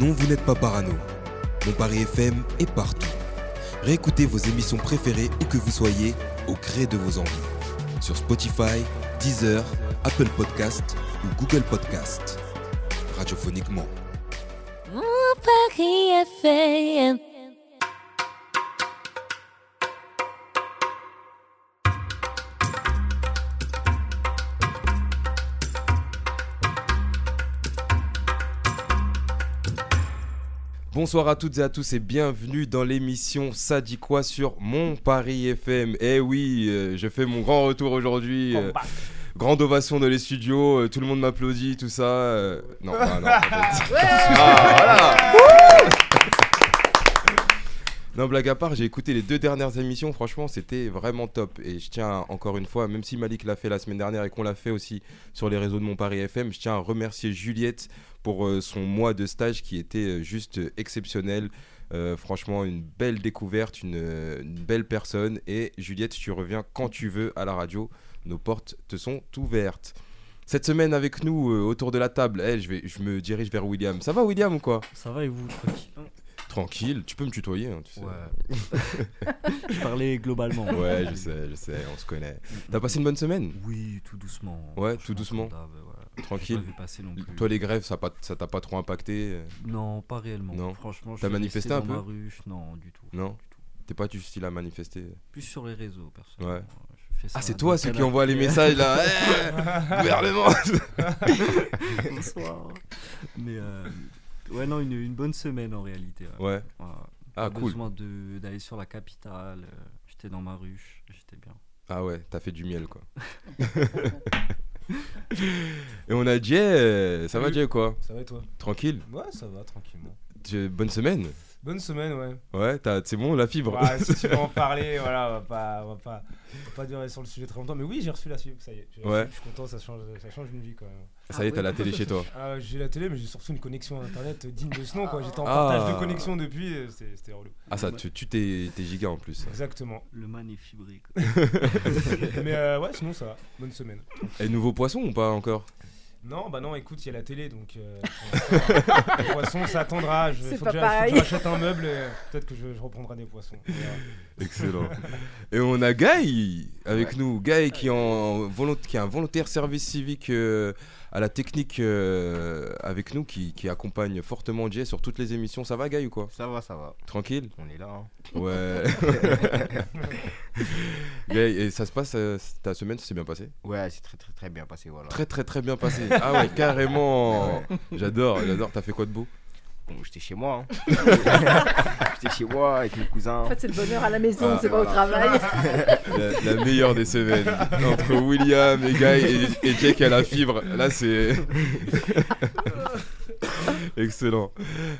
Non, vous n'êtes pas parano. Mon Paris FM est partout. Réécoutez vos émissions préférées où que vous soyez, au gré de vos envies. Sur Spotify, Deezer, Apple Podcast ou Google Podcast. Radiophoniquement. Mon Paris FM. Bonsoir à toutes et à tous et bienvenue dans l'émission Ça dit quoi sur Mon Paris FM. Eh oui, euh, je fais mon grand retour aujourd'hui. euh, grande ovation dans les studios, euh, tout le monde m'applaudit, tout ça. non, ah, non, en fait. Ah, voilà. Non, blague à part, j'ai écouté les deux dernières émissions, franchement, c'était vraiment top. Et je tiens encore une fois, même si Malik l'a fait la semaine dernière et qu'on l'a fait aussi sur les réseaux de Mon Paris FM, je tiens à remercier Juliette pour euh, son mois de stage qui était euh, juste euh, exceptionnel. Franchement, une belle découverte, une, belle personne. Et Juliette, tu reviens quand tu veux à la radio. Nos portes te sont ouvertes. Cette semaine avec nous autour de la table, eh, je, vais, je me dirige vers William. Ça va William ou quoi? Ça va et vous, tranquille tu peux me tutoyer, hein, tu sais. Ouais. Je parlais globalement. Ouais, je sais, je sais, on se connaît. T'as passé une bonne semaine? Oui, tout doucement. Ouais, tout doucement. ouais. Tranquille. J'ai pas vu passer non plus. Toi, les grèves, ça t'a pas trop impacté? Non, pas réellement. Non. Franchement, je T'as suis manifesté un peu? rue. Non, du tout. Non. T'es pas du style à manifester? Plus sur les réseaux, personnellement. Ouais. Ah, c'est toi ceux qui envoient les messages là Eh, Gouvernement Bonsoir. Mais euh, ouais, non, une, une bonne semaine en réalité. ouais. Ouais. Voilà. Ah, Pas cool. besoin de- d'aller sur la capitale. euh, J'étais dans ma rue, j'étais bien. Ah ouais, t'as fait du miel quoi. Et on a Jay, euh, ça va. Jay quoi? Ça va et toi? Tranquille? Ouais, ça va, tranquillement. Bonne semaine Bonne semaine, ouais. Ouais, t'as- c'est bon la fibre Ouais, si tu veux en parler, voilà, on va pas, on va pas, on va pas durer sur le sujet très longtemps. Mais oui, j'ai reçu la suite, ça y est. Ouais. Je suis content, ça change, ça change une vie quand même. Ça y est, t'as la télé chez toi. Ah, j'ai la télé, mais j'ai surtout une connexion internet digne de ce nom, quoi. J'étais en Ah. partage de connexion depuis, c'était c'était relou. Ah ça, tu tu t'es t'es giga en plus. Exactement. Le man est fibré. quoi. mais euh, ouais, sinon ça va. Bonne semaine. Et nouveau poisson ou pas encore? Non, bah non, écoute, il y a la télé, donc euh, les poissons, ça attendra. Je, faut que rachète un meuble, et peut-être que je, je reprendrai des poissons. Excellent. Et on a Guy avec nous. Guy qui, est en volont- qui est un volontaire service civique euh, à la technique euh, avec nous, qui, qui accompagne fortement Jay sur toutes les émissions. Ça va Guy ou quoi? Ça va, ça va. Tranquille? On est là. hein. Ouais. Et ça se passe, euh, ta semaine, ça s'est bien passé Ouais, c'est très très très bien passé, voilà. Très très très bien passé. Ah ouais, carrément. J'adore, j'adore. T'as fait quoi de beau? Bon, j'étais chez moi. hein. j'étais chez moi avec mes cousins. En fait, c'est le bonheur à la maison, Ah, c'est pas au travail. la, la meilleure des semaines. Entre William et Guy et, et Jake à la fibre. Là, c'est. Excellent.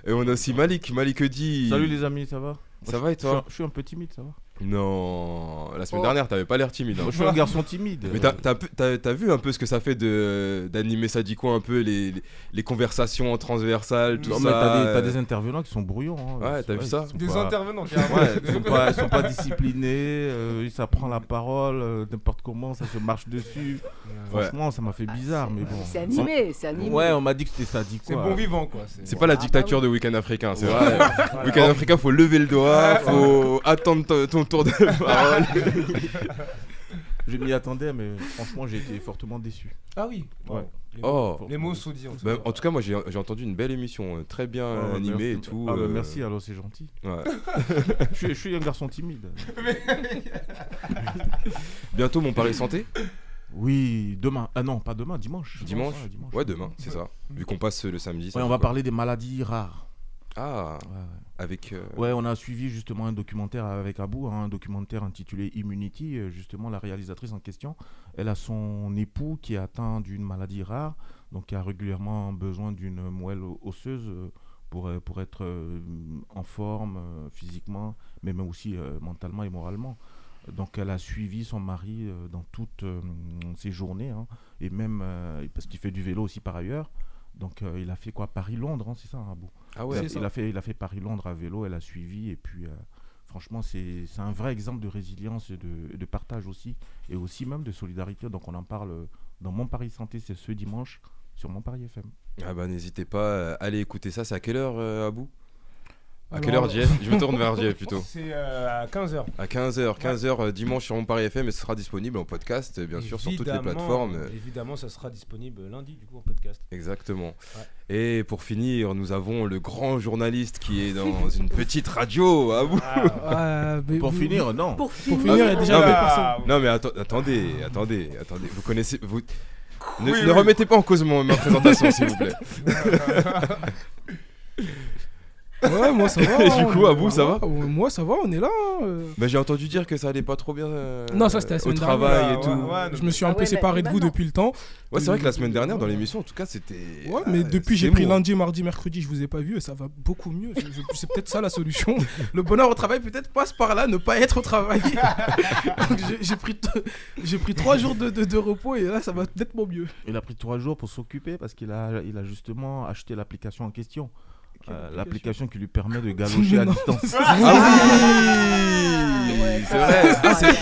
Et on a aussi Malik. Malik dit. Salut les amis, ça va? Ça va et je suis, un, toi? Je suis un peu timide, ça va Non. La semaine Oh. dernière, t'avais pas l'air timide. hein. Moi, Je suis un garçon timide. Mais t'as, vu un peu ce que ça fait de, d'animer ça? Dit quoi un peu les, les, les conversations transversales, tout Non, ça. mais t'as des, euh, des intervenants qui sont brouillons. hein. Ouais, t'as vu ça? Des pas- intervenants, carrément. Ouais, ils sont pas, ils sont pas disciplinés, euh, ça prend la parole, euh, n'importe comment, ça se marche dessus. Ouais. Franchement, ça m'a fait bizarre, mais bon. C'est animé, c'est animé. Ouais, on m'a dit que c'était ça, dit C'est bon vivant, quoi. C'est pas la Ah, bah dictature de Week-end africain, c'est vrai. Week-end africain, faut lever le doigt, faut attendre ton, tour de parole. Je m'y attendais, mais franchement, j'ai été fortement déçu. Ah oui. Ouais. Les, Oh. les mots sont dits en tout Bah, cas. en tout cas, moi j'ai entendu une belle émission, euh, très bien Ah, animée et tout. Ah, bah, euh, merci, alors c'est gentil. ouais. je, suis, je suis un garçon timide. Bientôt mon Paris Santé? Oui, demain. Ah non, pas demain, dimanche. Dimanche Ouais, dimanche. Ouais, demain, c'est ça. Vu qu'on passe le samedi. Ouais, on va quoi parler des maladies rares. Ah, Ouais, avec. euh, Ouais, on a suivi justement un documentaire avec Abou, hein, un documentaire intitulé Immunity. Euh, Justement, la réalisatrice en question, elle a son époux qui est atteint d'une maladie rare, donc qui a régulièrement besoin d'une moelle osseuse euh, pour, pour être en forme physiquement, mais même aussi mentalement et moralement. Donc elle a suivi son mari euh, dans toutes euh, ses journées, hein, et même euh, parce qu'il fait du vélo aussi par ailleurs. Donc euh, il a fait quoi? Paris-Londres, hein, c'est ça, Abou? Ah ouais, il, a, c'est ça. il a fait, il a fait Paris-Londres à vélo, elle a suivi, et puis euh, franchement, c'est c'est un vrai exemple de résilience et de, et de partage aussi, et aussi même de solidarité. Donc on en parle dans Mon Paris Santé, c'est ce dimanche sur Mon Paris FM. Ah bah n'hésitez pas, allez écouter ça. C'est à quelle heure, euh, Abou? À quelle heure, Jeff Je me tourne vers Jeff plutôt. C'est euh, à 15h. À 15h, 15h euh, dimanche sur Mon Paris FM et ce sera disponible en podcast, bien sûr, sur toutes les plateformes. Évidemment, ça sera disponible lundi, du coup, en podcast. Exactement. Et pour finir, nous avons le grand journaliste qui est dans une petite radio, Abou. Ah, mais Pour vous- finir, non. Pour Pour finir, il y a déjà Non, mais- personnes. Non mais atten- attendez, attendez, attendez. Vous connaissez, vous ne, ne remettez pas en cause mon- ma présentation, s'il vous plaît. Ouais, moi ça va. Et hein, du coup, on- à vous, ça va Moi ça va, on est là. hein, euh. Bah, j'ai entendu dire que ça allait pas trop bien. euh, Non, ça, c'était la au semaine travail dernière. et tout. Ouais, Ouais, ouais, Je me suis un Ah peu ouais, séparé mais de vous maintenant. depuis le temps. c'est vrai que la semaine dernière dans l'émission, en tout cas, c'était. Ouais, ah, mais depuis j'ai pris lundi, mardi, mercredi, je vous ai pas vu et ça va beaucoup mieux. Je- je- C'est peut-être ça la solution. Le bonheur au travail peut-être passe par là, ne pas être au travail. Donc, j'ai- j'ai pris, t- j'ai pris trois jours de, de- de repos et là ça va nettement mieux. Il a pris trois jours pour s'occuper parce qu'il a, il a justement acheté l'application en question. Euh, l'application qui lui permet de galocher à distance. Ah oui Ouais, C'est vrai. Ah, c'est-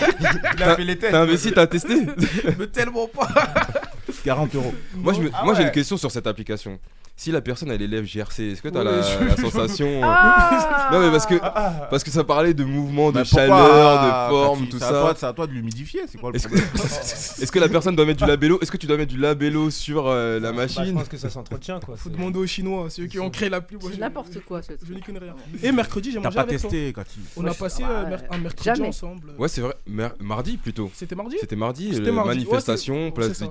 Il a fait les tests. T'as investi, t'as testé Mais tellement pas. 40 euros. Moi, je me- Ah moi j'ai ouais. une question sur cette application. Si la personne elle élève GRC, est-ce que t'as Ouais, la, je- la sensation Ah Non mais parce que Ah, parce que ça parlait de mouvement, de Bah, chaleur, de forme, Cathy tout ça. C'est à toi de l'humidifier, c'est quoi le Est-ce que, problème est-ce que la personne doit mettre du labello Est-ce que tu dois mettre du labello sur euh, la bah, je machine pense que ça s'entretient, quoi. Faut demander aux Chinois, c'est eux qui ont créé C'est je- n'importe quoi ce Je n'y connais rien. Et mercredi j'ai T'as mangé pas avec toi. testé, Cathy On a je- passé euh, mer- un mercredi jamais. ensemble. Ouais, c'est vrai. Mer- mardi plutôt. C'était mardi C'était mardi, euh, manifestation, place c'est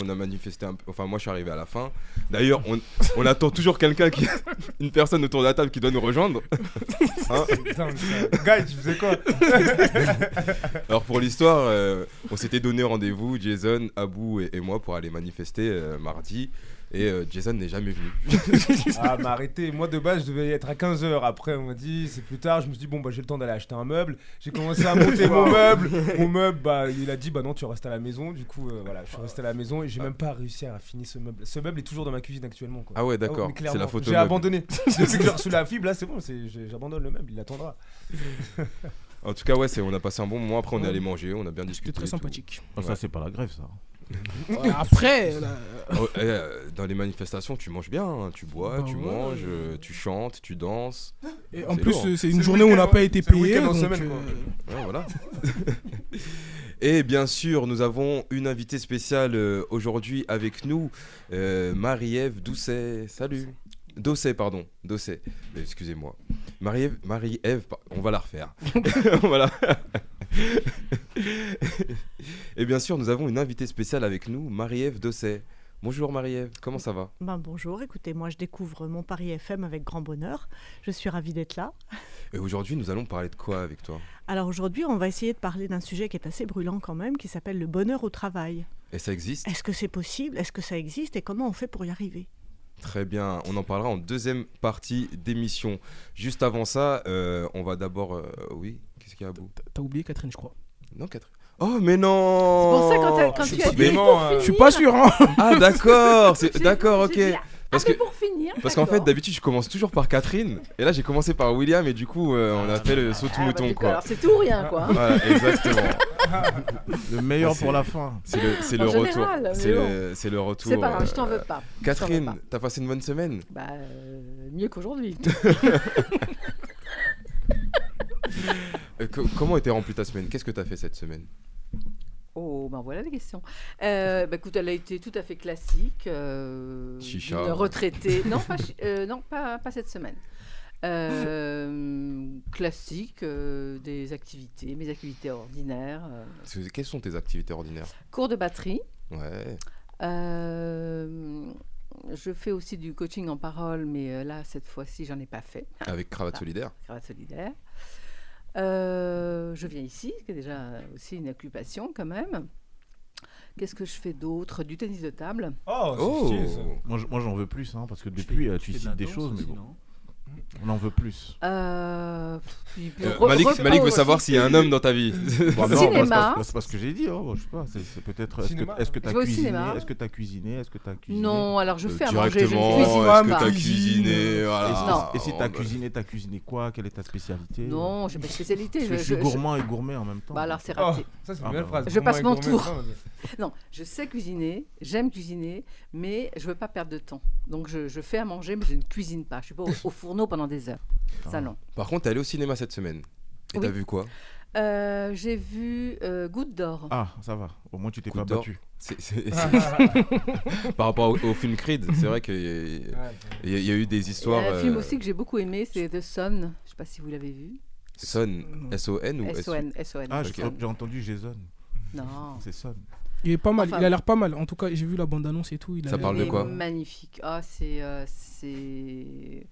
On a manifesté un peu. Enfin, moi, je suis arrivé à la fin. D'ailleurs, on, on attend toujours quelqu'un qui, une personne autour de la table qui doit nous rejoindre. Hein Guy, tu faisais quoi Alors pour l'histoire, euh, on s'était donné rendez-vous, Jason, Abou et, et moi, pour aller manifester euh, mardi. Et euh, Jason n'est jamais venu. Ah, mais arrêtez. Moi, de base, je devais y être à 15h. Après, on m'a dit, c'est plus tard. Je me suis dit, bon, bah, j'ai le temps d'aller acheter un meuble. J'ai commencé à monter mon meuble. Mon meuble, bah, il a dit, bah, non, tu restes à la maison. Du coup, euh, voilà, je suis resté à la maison et j'ai même pas réussi à finir ce meuble. Ce meuble est toujours dans ma cuisine actuellement, quoi. Ah ouais, d'accord. mais c'est la photo. J'ai abandonné. Depuis que j'ai reçu la fibre, là, c'est bon. J'abandonne le meuble. Il attendra. En tout cas, ouais, c'est- on a passé un bon moment. Après, on est allé manger, on a bien discuté. C'était très sympathique. Ah, Ça, c'est pas la grève, ça. Après, là, Oh, eh, euh, dans les manifestations, tu manges bien, hein. tu bois, Bah tu ouais. manges, euh, tu chantes, tu danses. et en plus, euh, c'est une journée où on n'a pas été payé. donc, semaine, euh, quoi. Ouais, voilà. Et bien sûr, nous avons une invitée spéciale euh, aujourd'hui avec nous, euh, Marie-Ève Doucet. Salut. Dosset, pardon. Dosset. Euh, Excusez-moi. Marie-Ève, par- on va la refaire. voilà. Et bien sûr, nous avons une invitée spéciale avec nous, Marie-Ève Dosset. Bonjour Marie-Ève, comment ça va? Ben, bonjour, écoutez, moi je découvre mon Paris FM avec grand bonheur. Je suis ravie d'être là. Et aujourd'hui, nous allons parler de quoi avec toi? Alors aujourd'hui, on va essayer de parler d'un sujet qui est assez brûlant quand même, qui s'appelle le bonheur au travail. Et ça existe? Est-ce que c'est possible? Est-ce que ça existe? Et comment on fait pour y arriver? Très bien, on en parlera en deuxième partie d'émission. Juste avant ça, euh, on va d'abord... euh, oui, qu'est-ce qu'il y a à bout T'as oublié Catherine, je crois. Non, Catherine. Oh, mais non C'est pour ça quand, quand Je tu suis as dit euh, finir. Je suis pas sûr, hein Ah, d'accord D'accord, ok. Parce ah, mais que- pour finir. Parce qu'en fait, d'habitude, je commence toujours par Catherine. Et là, j'ai commencé par William. Et du coup, euh, on a fait le saut Ah, bah, mouton, quoi. Alors c'est tout ou rien quoi. hein. Voilà, exactement. Le meilleur Ah, c'est- pour la fin. C'est le, c'est le En retour. C'est le, c'est le retour. C'est pas grave, euh, je t'en veux pas. Catherine, t'as passé une bonne semaine? Bah euh, mieux qu'aujourd'hui. Euh, co- Comment était remplie ta semaine? Qu'est-ce que t'as fait cette semaine? Oh, ben voilà la question. Euh, bah, écoute, elle a été tout à fait classique. Euh, Chicha. d'une retraitée. Non, pas, chi- euh, non pas, pas cette semaine. Euh, classique, euh, des activités, mes activités ordinaires. euh, C'est- Quelles sont tes activités ordinaires? Cours de batterie. Ouais. Euh, je fais aussi du coaching en parole, mais euh, là, cette fois-ci, j'en ai pas fait. Avec Cravate. Solidaire Cravate solidaire. Euh, je viens ici, ce qui est déjà aussi une occupation quand même. Qu'est-ce que je fais d'autre? Du tennis de table. Oh, c'est Oh. Moi, je- moi, j'en veux plus, hein, parce que depuis, fais- euh, tu de cites des choses, mais bon. On en veut plus. Euh, puis- puis Euh, re- Malik, veut savoir s'il y a un homme dans ta vie. Bon, non, Cinéma. c'est pas- c'est pas ce que j'ai dit. hein, je sais pas. C'est c'est peut-être. Est-ce Cinéma. que est-ce que Je t'as vais au cuisiné cinéma. Est-ce que t'as cuisiné Est-ce que t'as cuisiné? Non, alors je Euh, fais à manger, je ne directement, cuisine est-ce pas. que t'as Cuisine. cuisiné Et voilà. si- Et si t'as bah, cuisiné, t'as cuisiné quoi? Quelle est ta spécialité? Non, j'ai pas de spécialité. Parce que Je, je suis je- gourmand et gourmet en même temps. Bah alors c'est Oh, raté. ça c'est une Ah, belle bah, phrase. Je passe mon tour. Non, je sais cuisiner, j'aime cuisiner, mais je veux pas perdre de temps. Donc je, je fais à manger, mais je ne cuisine pas. Je suis pas au, au pendant des heures. Ça non. Par contre, t'es allé au cinéma cette semaine. Et Oui. t'as vu quoi? Euh, j'ai vu euh, Goutte d'or. Ah, ça va. Au moins, tu t'es Coup pas d'or. battu. C'est- c'est- Par rapport au, au film Creed, c'est vrai qu'il y, a- il y a- il y a eu des Il y histoires. a un film euh, aussi que j'ai beaucoup aimé, c'est The Sun. Je sais pas si vous l'avez vu. Son, S-O-N ou S-O-N, S-O-N. Ah, j'ai Ok. cru- j'ai entendu Jason. Non. C'est Son. Il est pas mal, Enfin- il a l'air pas mal. En tout cas, j'ai vu la bande-annonce et tout. Il a Ça l'air- parle de Il est quoi Magnifique. Ah, c'est. euh, c'est...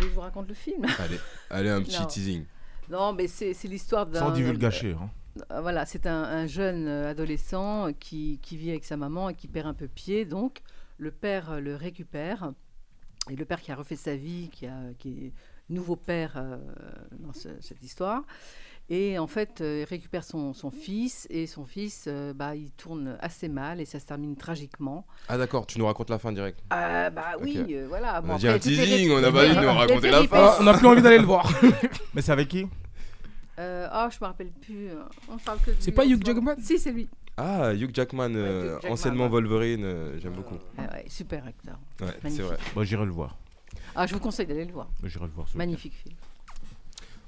Je vous raconte le film? Allez, allez, un petit Non. teasing. Non, mais c'est, l'histoire d'un. Sans divulgacher. Hein. Euh, voilà, c'est un, un jeune euh, adolescent qui, qui vit avec sa maman et qui perd un peu pied. Donc, le père euh, le récupère. Et le père qui a refait sa vie, qui, a, qui est nouveau père euh, dans ce- cette histoire. Et en fait, euh, il récupère son, son fils. Et son fils, euh, bah, il tourne assez mal et ça se termine tragiquement. Ah d'accord, tu nous racontes la fin direct. Ah, bah oui, euh, voilà. On a Bon, dit après, un teasing, on n'a pas dit de nous raconter la fin. Ah, on a plus envie d'aller le voir. Mais c'est avec qui Euh, Ah, je me rappelle plus. On parle que C'est pas Hugh. Jackman Si, c'est lui. Ah, Hugh Jackman, euh, Hugh Jackman, anciennement ouais. Wolverine, euh, j'aime beaucoup. Ah ouais, super acteur. Ouais, c'est vrai. Moi, j'irai le voir. Ah, je vous conseille d'aller le voir. J'irai le voir. Magnifique film.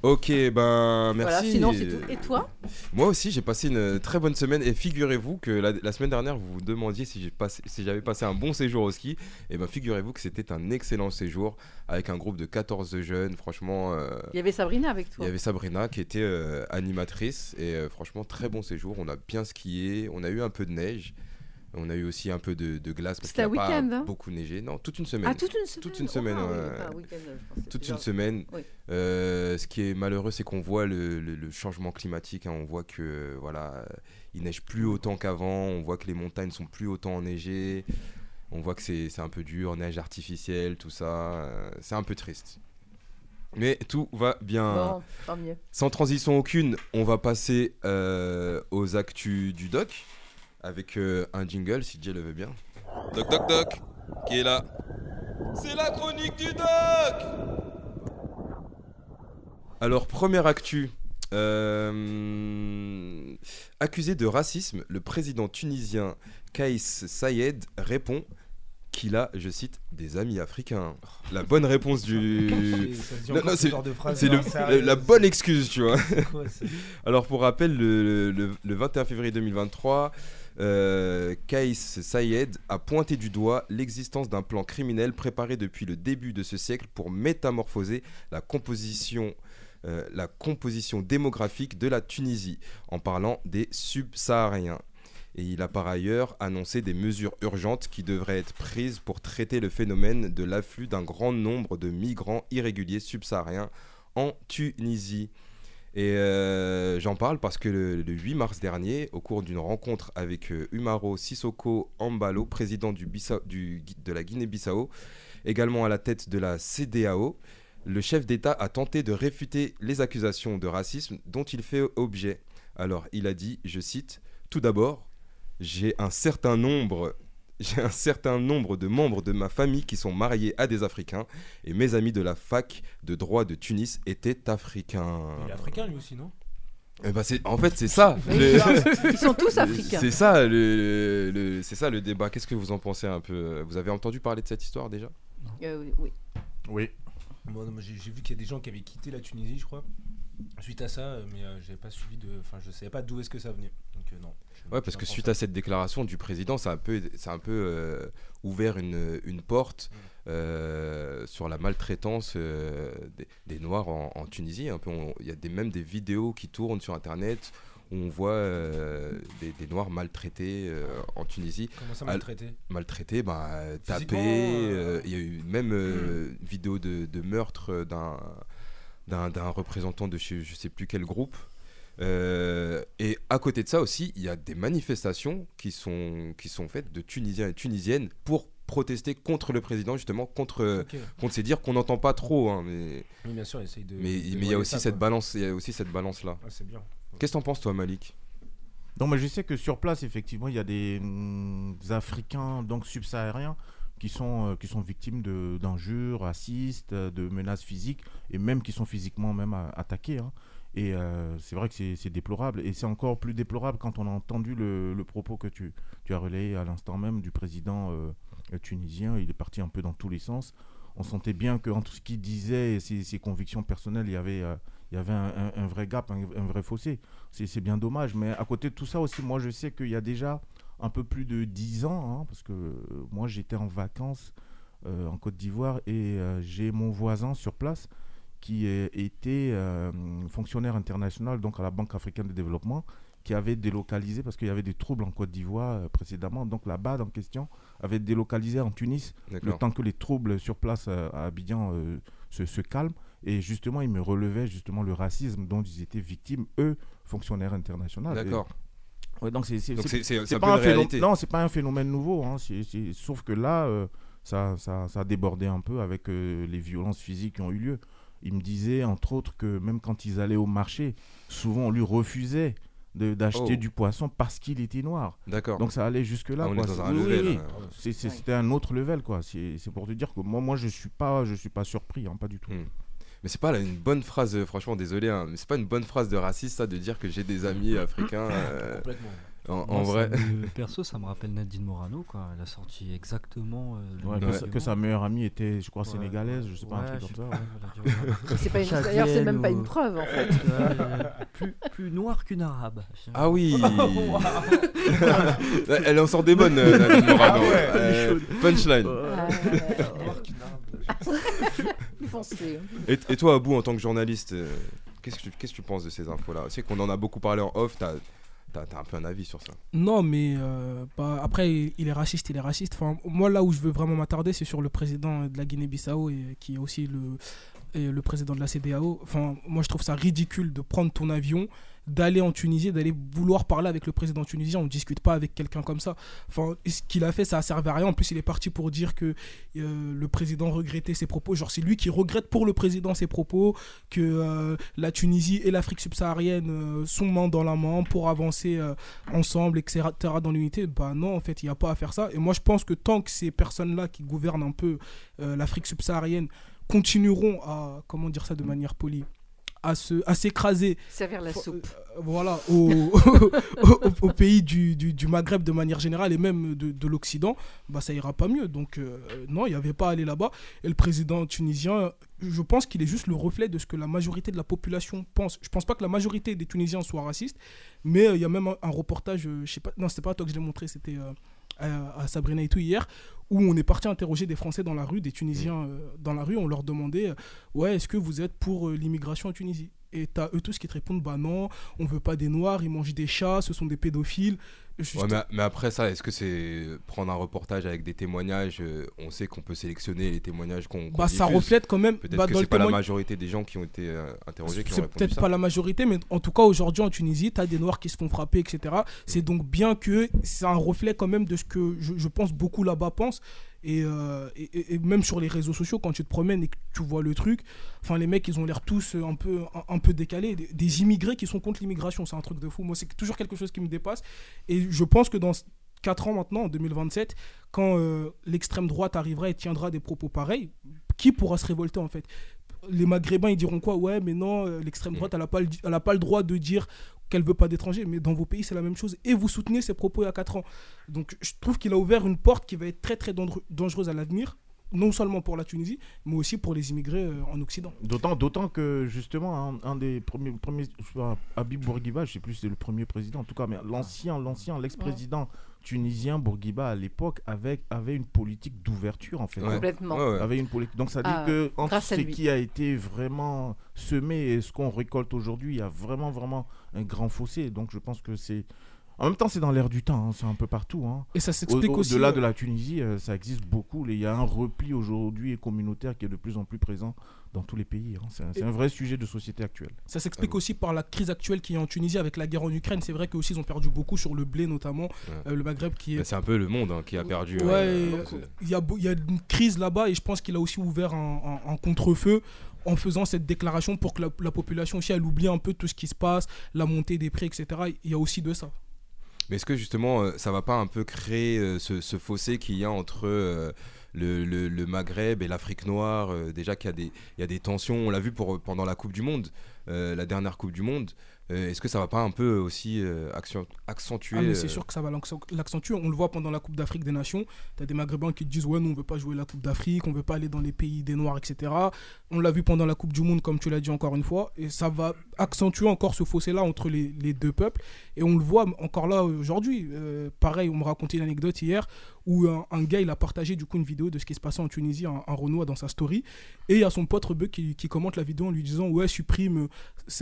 Ok, ben merci. Voilà, sinon c'est tout. Et toi? Moi aussi, j'ai passé une très bonne semaine et figurez-vous que la, la semaine dernière, vous vous demandiez si j'ai passé- si j'avais passé un bon séjour au ski. Et ben figurez-vous que c'était un excellent séjour avec un groupe de 14 jeunes. Franchement, euh, Il y avait Sabrina avec il toi. y avait Sabrina qui était euh, animatrice et euh, franchement très bon séjour. On a bien skié, on a eu un peu de neige. On a eu aussi un peu de, de glace parce qu'il n'y a pas hein beaucoup neigé. Non, toute une semaine. Ah, toute une semaine Toute une Oh, semaine, ah oui, je toute une genre- semaine. Oui. Euh, ce qui est malheureux, c'est qu'on voit le, le- le changement climatique. hein. On voit que euh, voilà, il neige plus autant qu'avant. On voit que les montagnes sont plus autant enneigées. On voit que c'est c'est un peu dur, neige artificielle, tout ça. euh, c'est un peu triste. Mais tout va bien. Bon, tant mieux. Sans transition aucune, on va passer euh, aux actus du doc avec euh, un jingle si Jay le veut bien. Doc, doc, doc, qui est là? C'est la chronique du doc Alors, première actu. euh, accusé de racisme, le président tunisien Kais Sayed répond qu'il a, je cite, des amis africains. La bonne réponse du. Ce c'est- le- la, bonne excuse, tu vois. quoi, Alors pour rappel, le, le- le 21 février 2023, euh, Kais Sayed a pointé du doigt l'existence d'un plan criminel préparé depuis le début de ce siècle pour métamorphoser euh, la composition démographique de la Tunisie en parlant des subsahariens. Et il a par ailleurs annoncé des mesures urgentes qui devraient être prises pour traiter le phénomène de l'afflux d'un grand nombre de migrants irréguliers subsahariens en Tunisie. Et euh, j'en parle parce que le, le 8 mars dernier, au cours d'une rencontre avec euh, Umaro Sissoko Ambalo, président du- de la Guinée-Bissau, également à la tête de la CDAO, le chef d'État a tenté de réfuter les accusations de racisme dont il fait objet. Alors, il a dit, je cite, Tout d'abord, j'ai un certain nombre j'ai un certain nombre de membres de ma famille qui sont mariés à des Africains et mes amis de la fac de droit de Tunis étaient africains. Il est africain lui aussi, non? Eh ben, c'est- en fait, c'est ça. Le- Ils sont tous africains. C'est ça le, le- c'est ça le débat. Qu'est-ce que vous en pensez un peu? Vous avez entendu parler de cette histoire déjà? Euh, oui, oui. J'ai vu qu'il y a des gens qui avaient quitté la Tunisie, je crois, suite à ça, euh, mais euh, j'avais pas suivi de. Enfin, je savais pas d'où est-ce que ça venait. Donc, euh, non. Ouais, parce que suite ça. à cette déclaration du président, ça a un peu, ça a un peu euh, ouvert une, une porte euh, sur la maltraitance des, des Noirs en, en Tunisie. Il y a des, même des vidéos qui tournent sur Internet où on voit euh, des, des Noirs maltraités euh, en Tunisie. Comment ça Al- maltraité maltraité, bah, Physiquement, tapé. euh, euh, Il y a eu même une vidéo de, de meurtre d'un, d'un, d'un représentant de je, je sais plus quel groupe. Euh, et à côté de ça aussi, il y a des manifestations qui sont, qui sont faites de Tunisiens et Tunisiennes pour protester contre le président, justement, contre, Ok. contre ces dires qu'on n'entend pas trop. hein, mais Oui, bien sûr, il essaye de. mais de mais il y a aussi ça, cette quoi. balance, il y a aussi cette balance là. Ah, c'est bien. Qu'est-ce que t'en penses toi, Malik? Non, mais je sais que sur place, effectivement, il y a des, hum, Africains donc subsahariens qui sont, euh, qui sont victimes d'injures racistes, euh, de menaces physiques, et même qui sont physiquement même a- attaqués. hein. Et euh, c'est vrai que c'est déplorable. Et c'est encore plus déplorable quand on a entendu le, le propos que tu, tu as relayé à l'instant même du président euh, tunisien. Il est parti un peu dans tous les sens. On sentait bien qu'entre ce qu'il disait et ses, ses convictions personnelles, il y avait, euh, il y avait un, vrai gap, un, un vrai fossé. C'est bien dommage. Mais à côté de tout ça aussi, moi je sais qu'il y a déjà un peu plus de 10 ans, hein, parce que euh, moi j'étais en vacances euh, en Côte d'Ivoire et euh, j'ai mon voisin sur place qui était euh, fonctionnaire international donc à la Banque africaine de développement qui avait délocalisé parce qu'il y avait des troubles en Côte d'Ivoire précédemment. Donc la BAD en question avait délocalisé en Tunis le temps que les troubles sur place à Abidjan se, se calment. Et justement ils me relevaient justement le racisme dont ils étaient victimes eux fonctionnaires internationaux. D'accord. Ouais, donc c'est pas peu un une phénomène. réalité. Non, c'est pas un phénomène nouveau. hein, c'est- c'est- sauf que là, euh, ça, ça, ça a débordé un peu avec euh, les violences physiques qui ont eu lieu. Il me disait, entre autres, que même quand ils allaient au marché, souvent on lui refusait de- d'acheter Oh. du poisson parce qu'il était noir. D'accord. Donc ça allait jusque-là. Ah, est un oui, C'était un autre level. quoi. C'est c'est pour te dire que moi, moi je suis pas, je suis pas surpris, hein, pas du tout. Hmm. Mais c'est pas là, une bonne phrase, euh, franchement, désolé, hein, mais c'est pas une bonne phrase de raciste, ça, de dire que j'ai des amis africains. euh, Complètement. en, en Moi, ça vrai. me- perso, ça me rappelle Nadine Morano, quoi. Elle a sorti exactement. euh, Ouais, que, sa- que document. sa meilleure amie était, je crois, Ouais, sénégalaise, je sais pas, un truc comme sais ça. D'ailleurs, c'est même pas une preuve, en fait. Ouais, plus, plus noir qu'une arabe. Ah oui Elle en sort des bonnes, Nadine Morano. Ah ouais. Euh, punchline. Ah, Plus foncé. Et, et toi, Abou, en tant que journaliste, euh, qu'est-ce que tu, qu'est-ce que tu penses de ces infos-là? Tu sais qu'on en a beaucoup parlé en off, t'as as, un peu un avis sur ça. Non, mais euh, bah, après, il, il est raciste, il est raciste. Enfin, moi, là où je veux vraiment m'attarder, c'est sur le président de la Guinée-Bissau et qui est aussi le, et le président de la CDAO. Enfin, moi, je trouve ça ridicule de prendre ton avion, d'aller en Tunisie, d'aller vouloir parler avec le président tunisien. On ne discute pas avec quelqu'un comme ça. Enfin, ce qu'il a fait, ça a servi à rien. En plus, il est parti pour dire que euh, le président regrettait ses propos. Genre, c'est lui qui regrette pour le président ses propos, que euh, la Tunisie et l'Afrique subsaharienne euh, sont main dans la main pour avancer ensemble, etc. dans l'unité. Bah non, en fait, il n'y a pas à faire ça. Et moi, je pense que tant que ces personnes-là qui gouvernent un peu l'Afrique subsaharienne continueront à, comment dire ça de manière polie, à se à s'écraser. Servir la soupe. euh, voilà au, au, au pays du, du, du Maghreb de manière générale et même de, de l'Occident bah ça ira pas mieux. Donc euh, non il n'y avait pas à aller là-bas. Et le président tunisien je pense qu'il est juste le reflet de ce que la majorité de la population pense. Je pense pas que la majorité des Tunisiens soient racistes mais euh, il y a même un, un reportage euh, je sais pas non c'était pas à toi que je l'ai montré c'était à, à Sabrina et tout hier où on est parti interroger des Français dans la rue, des Tunisiens euh, dans la rue, on leur demandait euh, ouais est-ce que vous êtes pour euh, l'immigration en Tunisie? Et t'as eux tous qui te répondent bah non, on veut pas des noirs, ils mangent des chats, ce sont des pédophiles. Juste- Ouais, mais, mais après ça, est-ce que c'est prendre un reportage avec des témoignages euh, On sait qu'on peut sélectionner les témoignages qu'on. qu'on bah ça reflète quand même. Peut-être bah, que c'est pas la majorité des gens qui ont été euh, interrogés qui ont répondu peut-être pas la majorité, mais en tout cas aujourd'hui en Tunisie, tu as des Noirs qui se font frapper, etc. C'est donc bien que c'est un reflet quand même de ce que je, je pense beaucoup là-bas pensent. Et, euh, et- même sur les réseaux sociaux, quand tu te promènes et que tu vois le truc, enfin les mecs ils ont l'air tous un peu, un, peu décalés. Des, des immigrés qui sont contre l'immigration, c'est un truc de fou. Moi c'est toujours quelque chose qui me dépasse. Et je pense que dans 4 ans maintenant, en 2027, quand euh, l'extrême droite arrivera et tiendra des propos pareils, qui pourra se révolter en fait? Les Maghrébins ils diront quoi? Ouais, mais non, euh, l'extrême droite elle n'a pas, le di- elle a pas le droit de dire qu'elle veut pas d'étrangers. Mais dans vos pays c'est la même chose. Et vous soutenez ces propos il y a 4 ans. Donc je trouve qu'il a ouvert une porte qui va être très très dangereuse à l'avenir, non seulement pour la Tunisie, mais aussi pour les immigrés euh, en Occident. D'autant, d'autant que justement, un, un des premiers, premiers Habib Bourguiba, je sais plus si c'est le premier président, en tout cas, mais l'ancien, l'ancien, l'ex-président tunisien Bourguiba à l'époque avait, avait une politique d'ouverture en fait. Ouais. Complètement. Ouais, ouais. Avait une politique. Donc ça dit Ah, que entre ce qui a été vraiment semé et ce qu'on récolte aujourd'hui, il y a vraiment vraiment un grand fossé. Donc je pense que c'est En même temps, c'est dans l'air du temps, hein, c'est un peu partout. hein. Et ça Au- s'explique aussi. Au-delà euh, de la Tunisie, euh, ça existe beaucoup. Il y a un repli aujourd'hui communautaire qui est de plus en plus présent dans tous les pays. hein. C'est un, vrai sujet de société actuelle. Ça s'explique Ah aussi par la crise actuelle qui est en Tunisie avec la guerre en Ukraine. C'est vrai qu'aussi ils ont perdu beaucoup sur le blé notamment, euh, le Maghreb qui est Bah, c'est un peu le monde hein, qui a perdu. Ouais, euh, il y, a, beau- il y a une crise là-bas et je pense qu'il a aussi ouvert un, un- un contre-feu en faisant cette déclaration pour que la, la population aussi elle oublie un peu tout ce qui se passe, la montée des prix, etc. Il y a aussi de ça. Mais est-ce que justement, euh, ça va pas un peu créer euh, ce, ce fossé qu'il y a entre euh, le, le- le Maghreb et l'Afrique noire euh, Déjà qu'il y, a des- il y a des tensions, on l'a vu pour, pendant la Coupe du Monde, euh, la dernière Coupe du Monde. Est-ce que ça va pas un peu aussi accent- accentuer Ah, mais c'est sûr que ça va l'accent- l'accentuer. On le voit pendant la Coupe d'Afrique des Nations. Tu as des Maghrébins qui te disent Ouais, nous, on veut pas jouer la Coupe d'Afrique, on veut pas aller dans les pays des Noirs, etc. On l'a vu pendant la Coupe du Monde, comme tu l'as dit encore une fois. Et ça va accentuer encore ce fossé-là entre les, les deux peuples. Et on le voit encore là aujourd'hui. Euh, pareil, on me racontait une anecdote hier où un, gars, il a partagé du coup une vidéo de ce qui se passait en Tunisie, un, un dans sa story. Et il y a son pote Rebeu qui, qui commente la vidéo en lui disant Ouais, supprime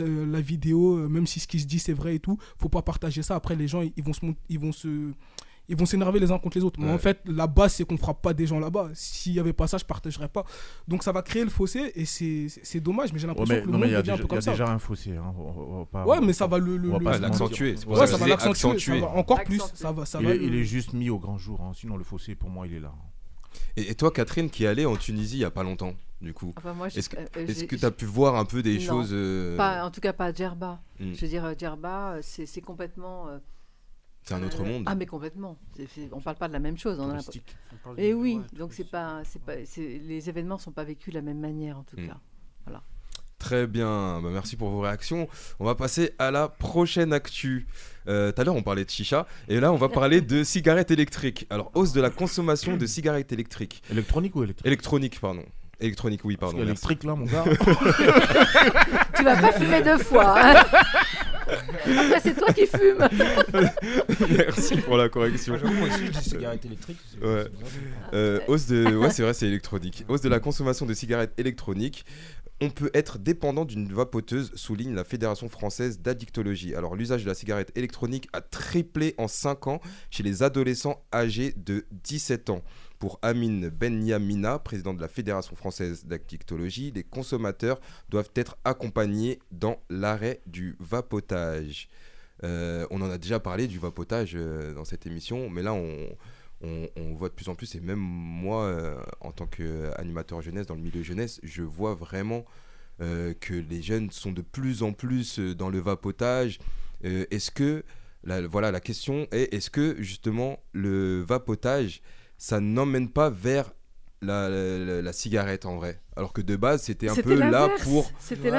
euh, la vidéo, euh, même si ce qui se dit c'est vrai et tout. Faut pas partager ça. Après, les gens, ils, vont se. Ils vont se ils vont s'énerver les uns contre les autres. Mais Ouais. en fait, la base, c'est qu'on frappe pas des gens là-bas. S'il y avait pas ça, je partagerais pas. Donc ça va créer le fossé et c'est dommage, mais j'ai Ouais, l'impression mais, que le non, monde devient un déjà, peu il y a comme ça. déjà un fossé. hein. On- on va pas- Ouais, mais ça va le. l'accentuer, mentir. c'est pour Ouais, ça ça va l'accentuer. Ça encore plus. Ça va, ça Il va est, le- il est juste mis au grand jour. hein. Sinon, le fossé, pour moi, il est là. Et, et toi, Catherine, qui est allée en Tunisie il y a pas longtemps, du coup, Enfin, est-ce que euh, tu as pu voir un peu des Non, choses euh, Pas, en tout cas, pas à Djerba. hmm, Je veux dire, euh, Djerba, c'est c'est complètement. euh, C'est un autre euh, monde. Ah, mais complètement. On parle pas de la même chose. on a. Et oui, donc c'est pas, c'est pas, c'est- les événements sont pas vécus de la même manière en tout Mm. cas. Très bien, bah, merci pour vos réactions. On va passer à la prochaine actu. Euh, Tout à l'heure, on parlait de chicha, et là, on va parler de cigarettes électriques. Alors, hausse de la consommation de cigarettes électriques. Électronique ou électrique Électronique, pardon. Électronique, oui, pardon. Électrique, là, mon gars. Tu vas pas fumer deux fois. hein. Après, c'est toi qui fumes. merci pour la correction. Moi, moi aussi, je dis cigarette électrique. Ouais. Euh, hausse de, ouais, c'est vrai, c'est électronique. Hausse de la consommation de cigarettes électroniques. On peut être dépendant d'une vapoteuse, souligne la Fédération française d'addictologie. Alors, l'usage de la cigarette électronique a triplé en 5 ans chez les adolescents âgés de 17 ans. Pour Amine Benyamina, président de la Fédération française d'addictologie, les consommateurs doivent être accompagnés dans l'arrêt du vapotage. Euh, on en a déjà parlé du vapotage euh, dans cette émission, mais là, on, voit de plus en plus, et même moi, euh, en tant qu'animateur jeunesse, dans le milieu jeunesse, je vois vraiment que les jeunes sont de plus en plus dans le vapotage. Est-ce que, voilà, la question est, est-ce que justement le vapotage, ça n'emmène pas vers la, la- la cigarette en vrai Alors que de base, c'était un peu là pour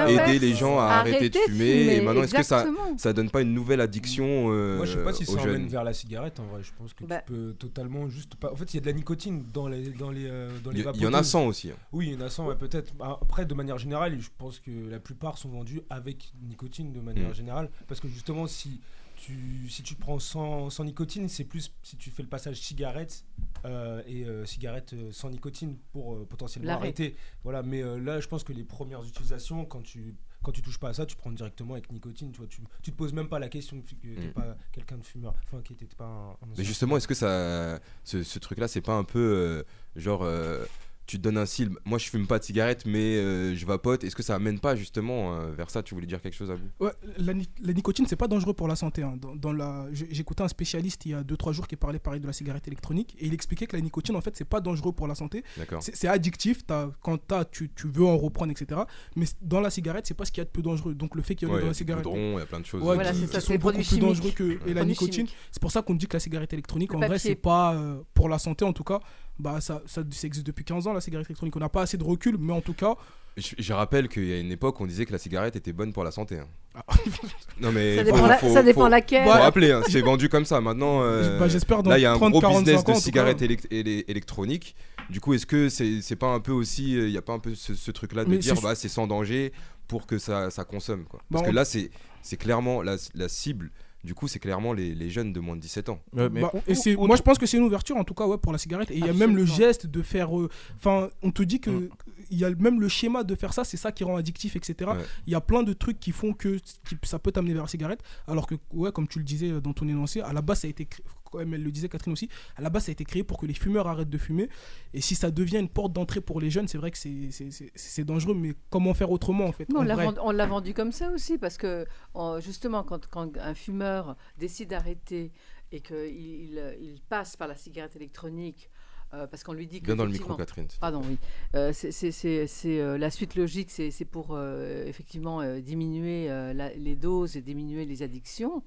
aider les gens à arrêter de fumer, et maintenant, est-ce que ça- ça donne pas une nouvelle addiction euh, Moi, je sais pas si ça emmène jeunes? vers la cigarette en vrai. Je pense que Bah. tu peux totalement juste pas. En fait, il y a de la nicotine dans les dans les euh, dans les Il y, il y en a vapoteuses. 100 aussi. hein. Oui, il y en a 100, ouais, peut-être. Après, de manière générale, je pense que la plupart sont vendus avec nicotine de manière Mm. générale. Parce que justement, si tu, si tu prends sans, sans nicotine, c'est plus si tu fais le passage cigarette euh, et euh, cigarette euh, sans nicotine pour euh, potentiellement L'arrêt. arrêter. Voilà, mais euh, là, je pense que les premières utilisations, quand tu. Quand tu touches pas à ça, tu prends directement avec nicotine. Tu, vois, tu, tu te poses même pas la question que tu n'es Mm. pas quelqu'un de fumeur. Enfin, qui n'était pas un, un Mais justement, est-ce que ça, ce, ce truc-là, c'est pas un peu euh, genre, euh, tu te donnes un style, moi je fume pas de cigarette, mais euh, je vapote. Est-ce que ça amène pas justement euh, vers ça? Tu voulais dire quelque chose à vous? Ouais, la, ni- la nicotine, c'est pas dangereux pour la santé. hein. Dans, dans la, j'ai- j'écoutais un spécialiste il y a 2-3 jours qui parlait pareil de la cigarette électronique et il expliquait que la nicotine, en fait, c'est pas dangereux pour la santé. D'accord. C'est addictif. t'as- quand t'as, tu, tu veux en reprendre, etc. Mais dans la cigarette, c'est pas ce qu'il y a de plus dangereux. Donc le fait qu'il y en Ouais, ait il y dans a la cigarette. il y a plein de choses. Ouais, Voilà, qui, ça, sont beaucoup plus dangereux que et la nicotine. C'est pour ça qu'on dit que la cigarette électronique, Le en vrai, papier. c'est pas euh, pour la santé en tout cas. Bah, ça, ça, ça existe depuis 15 ans la cigarette électronique. On n'a pas assez de recul, mais en tout cas, Je, je rappelle qu'il y a une époque, on disait que la cigarette était bonne pour la santé. hein. Ah. non mais Ça faut- dépend, la- faut- ça dépend faut- laquelle. faut rappeler, hein, c'est vendu comme ça. Maintenant, euh, bah, j'espère dans là il y a un 30, gros 45 business de tout cigarettes élect- électroniques. Du coup, est-ce que c'est c'est pas un peu aussi, euh, il y a pas un peu ce, ce truc-là de Mais dire c'est- bah c'est sans danger pour que ça, ça consomme quoi. Parce Bah, que on- là c'est c'est clairement la, la cible. Du coup, c'est clairement les, les jeunes de moins de 17 ans. Ouais, mais Bah, ou- et c'est- ou- moi, je pense que c'est une ouverture, en tout cas, ouais, pour la cigarette. Et il y a même le geste de faire. euh, Enfin, on te dit que Mm. il y a même le schéma de faire ça, c'est ça qui rend addictif, etc. Ouais. Il y a plein de trucs qui font que qui- ça peut t'amener vers la cigarette. Alors que, ouais, comme tu le disais euh, dans ton énoncé, à la base, ça a été, cré- comme elle le disait Catherine aussi, à la base, ça a été créé pour que les fumeurs arrêtent de fumer. Et si ça devient une porte d'entrée pour les jeunes, c'est vrai que c'est- c'est c'est- c'est dangereux, mais comment faire autrement en fait Mais on en l'a vendu, on l'a vendu comme ça aussi, parce que en- justement, quand, quand un fumeur décide d'arrêter et qu'il il, il passe par la cigarette électronique, euh, parce qu'on lui dit que. Bien dans le micro, effectivement- Catherine. Pardon, oui. Euh, c'est- c'est- c'est c'est, euh, la suite logique, c'est c'est pour euh, effectivement euh, diminuer euh, la- les doses et diminuer les addictions.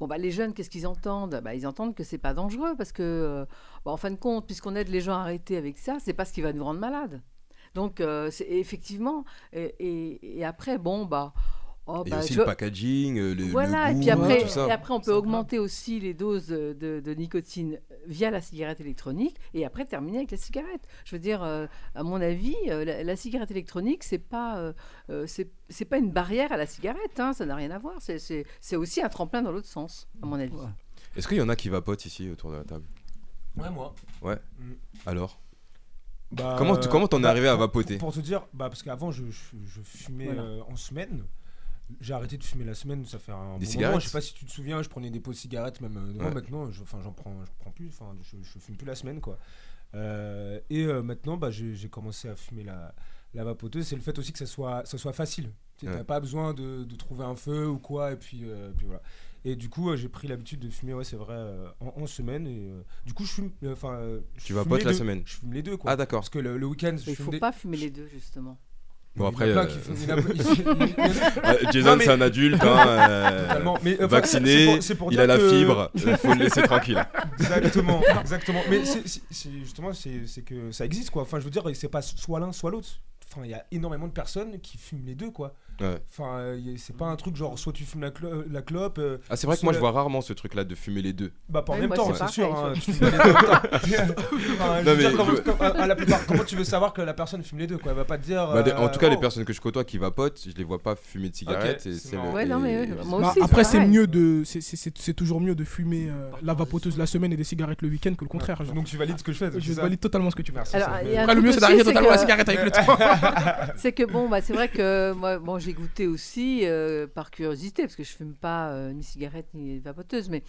Bon, bah, les jeunes, qu'est-ce qu'ils entendent? Bah, Ils entendent que c'est pas dangereux parce que, euh, bah, en fin de compte, puisqu'on aide les gens à arrêter avec ça, c'est pas ce qui va nous rendre malades. Donc, euh, c'est effectivement. Et, et- et après, bon, bah. Oh, Et bah, aussi je- le packaging, euh, le, le voilà, goût, et puis après, tout ça. et après on peut augmenter aussi les doses de, nicotine via la cigarette électronique et après terminer avec la cigarette. Je veux dire, euh, à mon avis, euh, la, la cigarette électronique, c'est pas, euh, euh, c'est c'est pas une barrière à la cigarette, hein, ça n'a rien à voir. C'est- C'est c'est aussi un tremplin dans l'autre sens, à mon avis. Est-ce qu'il y en a qui vapotent ici autour de la table? Ouais, moi. Ouais. Mm. Alors? Bah, Comment t'en es bah, arrivé à vapoter? pour, pour te dire, bah, parce qu'avant, je, je, je fumais Voilà. euh, en semaine. J'ai arrêté de fumer la semaine, ça fait un Des bon cigarettes moment. Je sais pas si tu te souviens, je prenais des pots de cigarettes, même euh, moi, maintenant, je- enfin, j'en prends, je prends plus, enfin, je, je fume plus la semaine, quoi. Euh, et euh, maintenant, bah, j'ai j'ai commencé à fumer la, la vapoteuse. C'est le fait aussi que ça soit, ça soit facile. Tu n'as Ouais. pas besoin de, de trouver un feu ou quoi, et puis, euh, puis voilà. Et du coup, j'ai pris l'habitude de fumer, ouais, c'est vrai, en, en semaine. Et euh, du coup, je fume, euh, enfin, je Tu fume vapotes les la deux. semaine Je fume les deux, quoi. Ah d'accord. Parce que le, le week-end, je Il fume faut des- pas fumer les deux, justement. Bon il après, euh, euh, Jason c'est un adulte, hein, euh. Mais, enfin, vacciné, pour- c'est pour il a la que- fibre, il faut le laisser tranquille. Exactement, exactement. Mais justement, c'est c'est que ça existe quoi. Enfin, je veux dire, c'est pas soit l'un soit l'autre. Enfin, il y a énormément de personnes qui fument les deux quoi. Ouais. Enfin, euh, c'est pas un truc genre soit tu fumes la, clo- la clope. euh, Ah c'est vrai que moi je vois rarement ce truc là de fumer les deux. Bah pas en Ouais, même temps, c'est sûr. hein, tu fumes les deux. Enfin, Non, dire, comment, je- comme- à, à la plupart, comment tu veux savoir que la personne fume les deux quoi? Elle va pas te dire. Bah, en euh, tout cas les oh, personnes que je côtoie qui vapotent, je les vois pas fumer de cigarettes. et c'est c'est marrant. le- Ouais, non, mais et- ouais, moi Bah, aussi, après, c'est mieux de, c'est- c'est c'est- c'est toujours mieux de fumer euh, la vapoteuse la semaine et des cigarettes le week-end que le contraire. Donc tu valides ce que je fais. je valide totalement ce que tu fais. Après, le mieux, c'est d'arrêter totalement la cigarette avec le temps. C'est que bon, bah, c'est vrai que moi, bon, j'ai goûté aussi euh, par curiosité, parce que je fume pas euh, ni cigarette ni vapoteuse, mais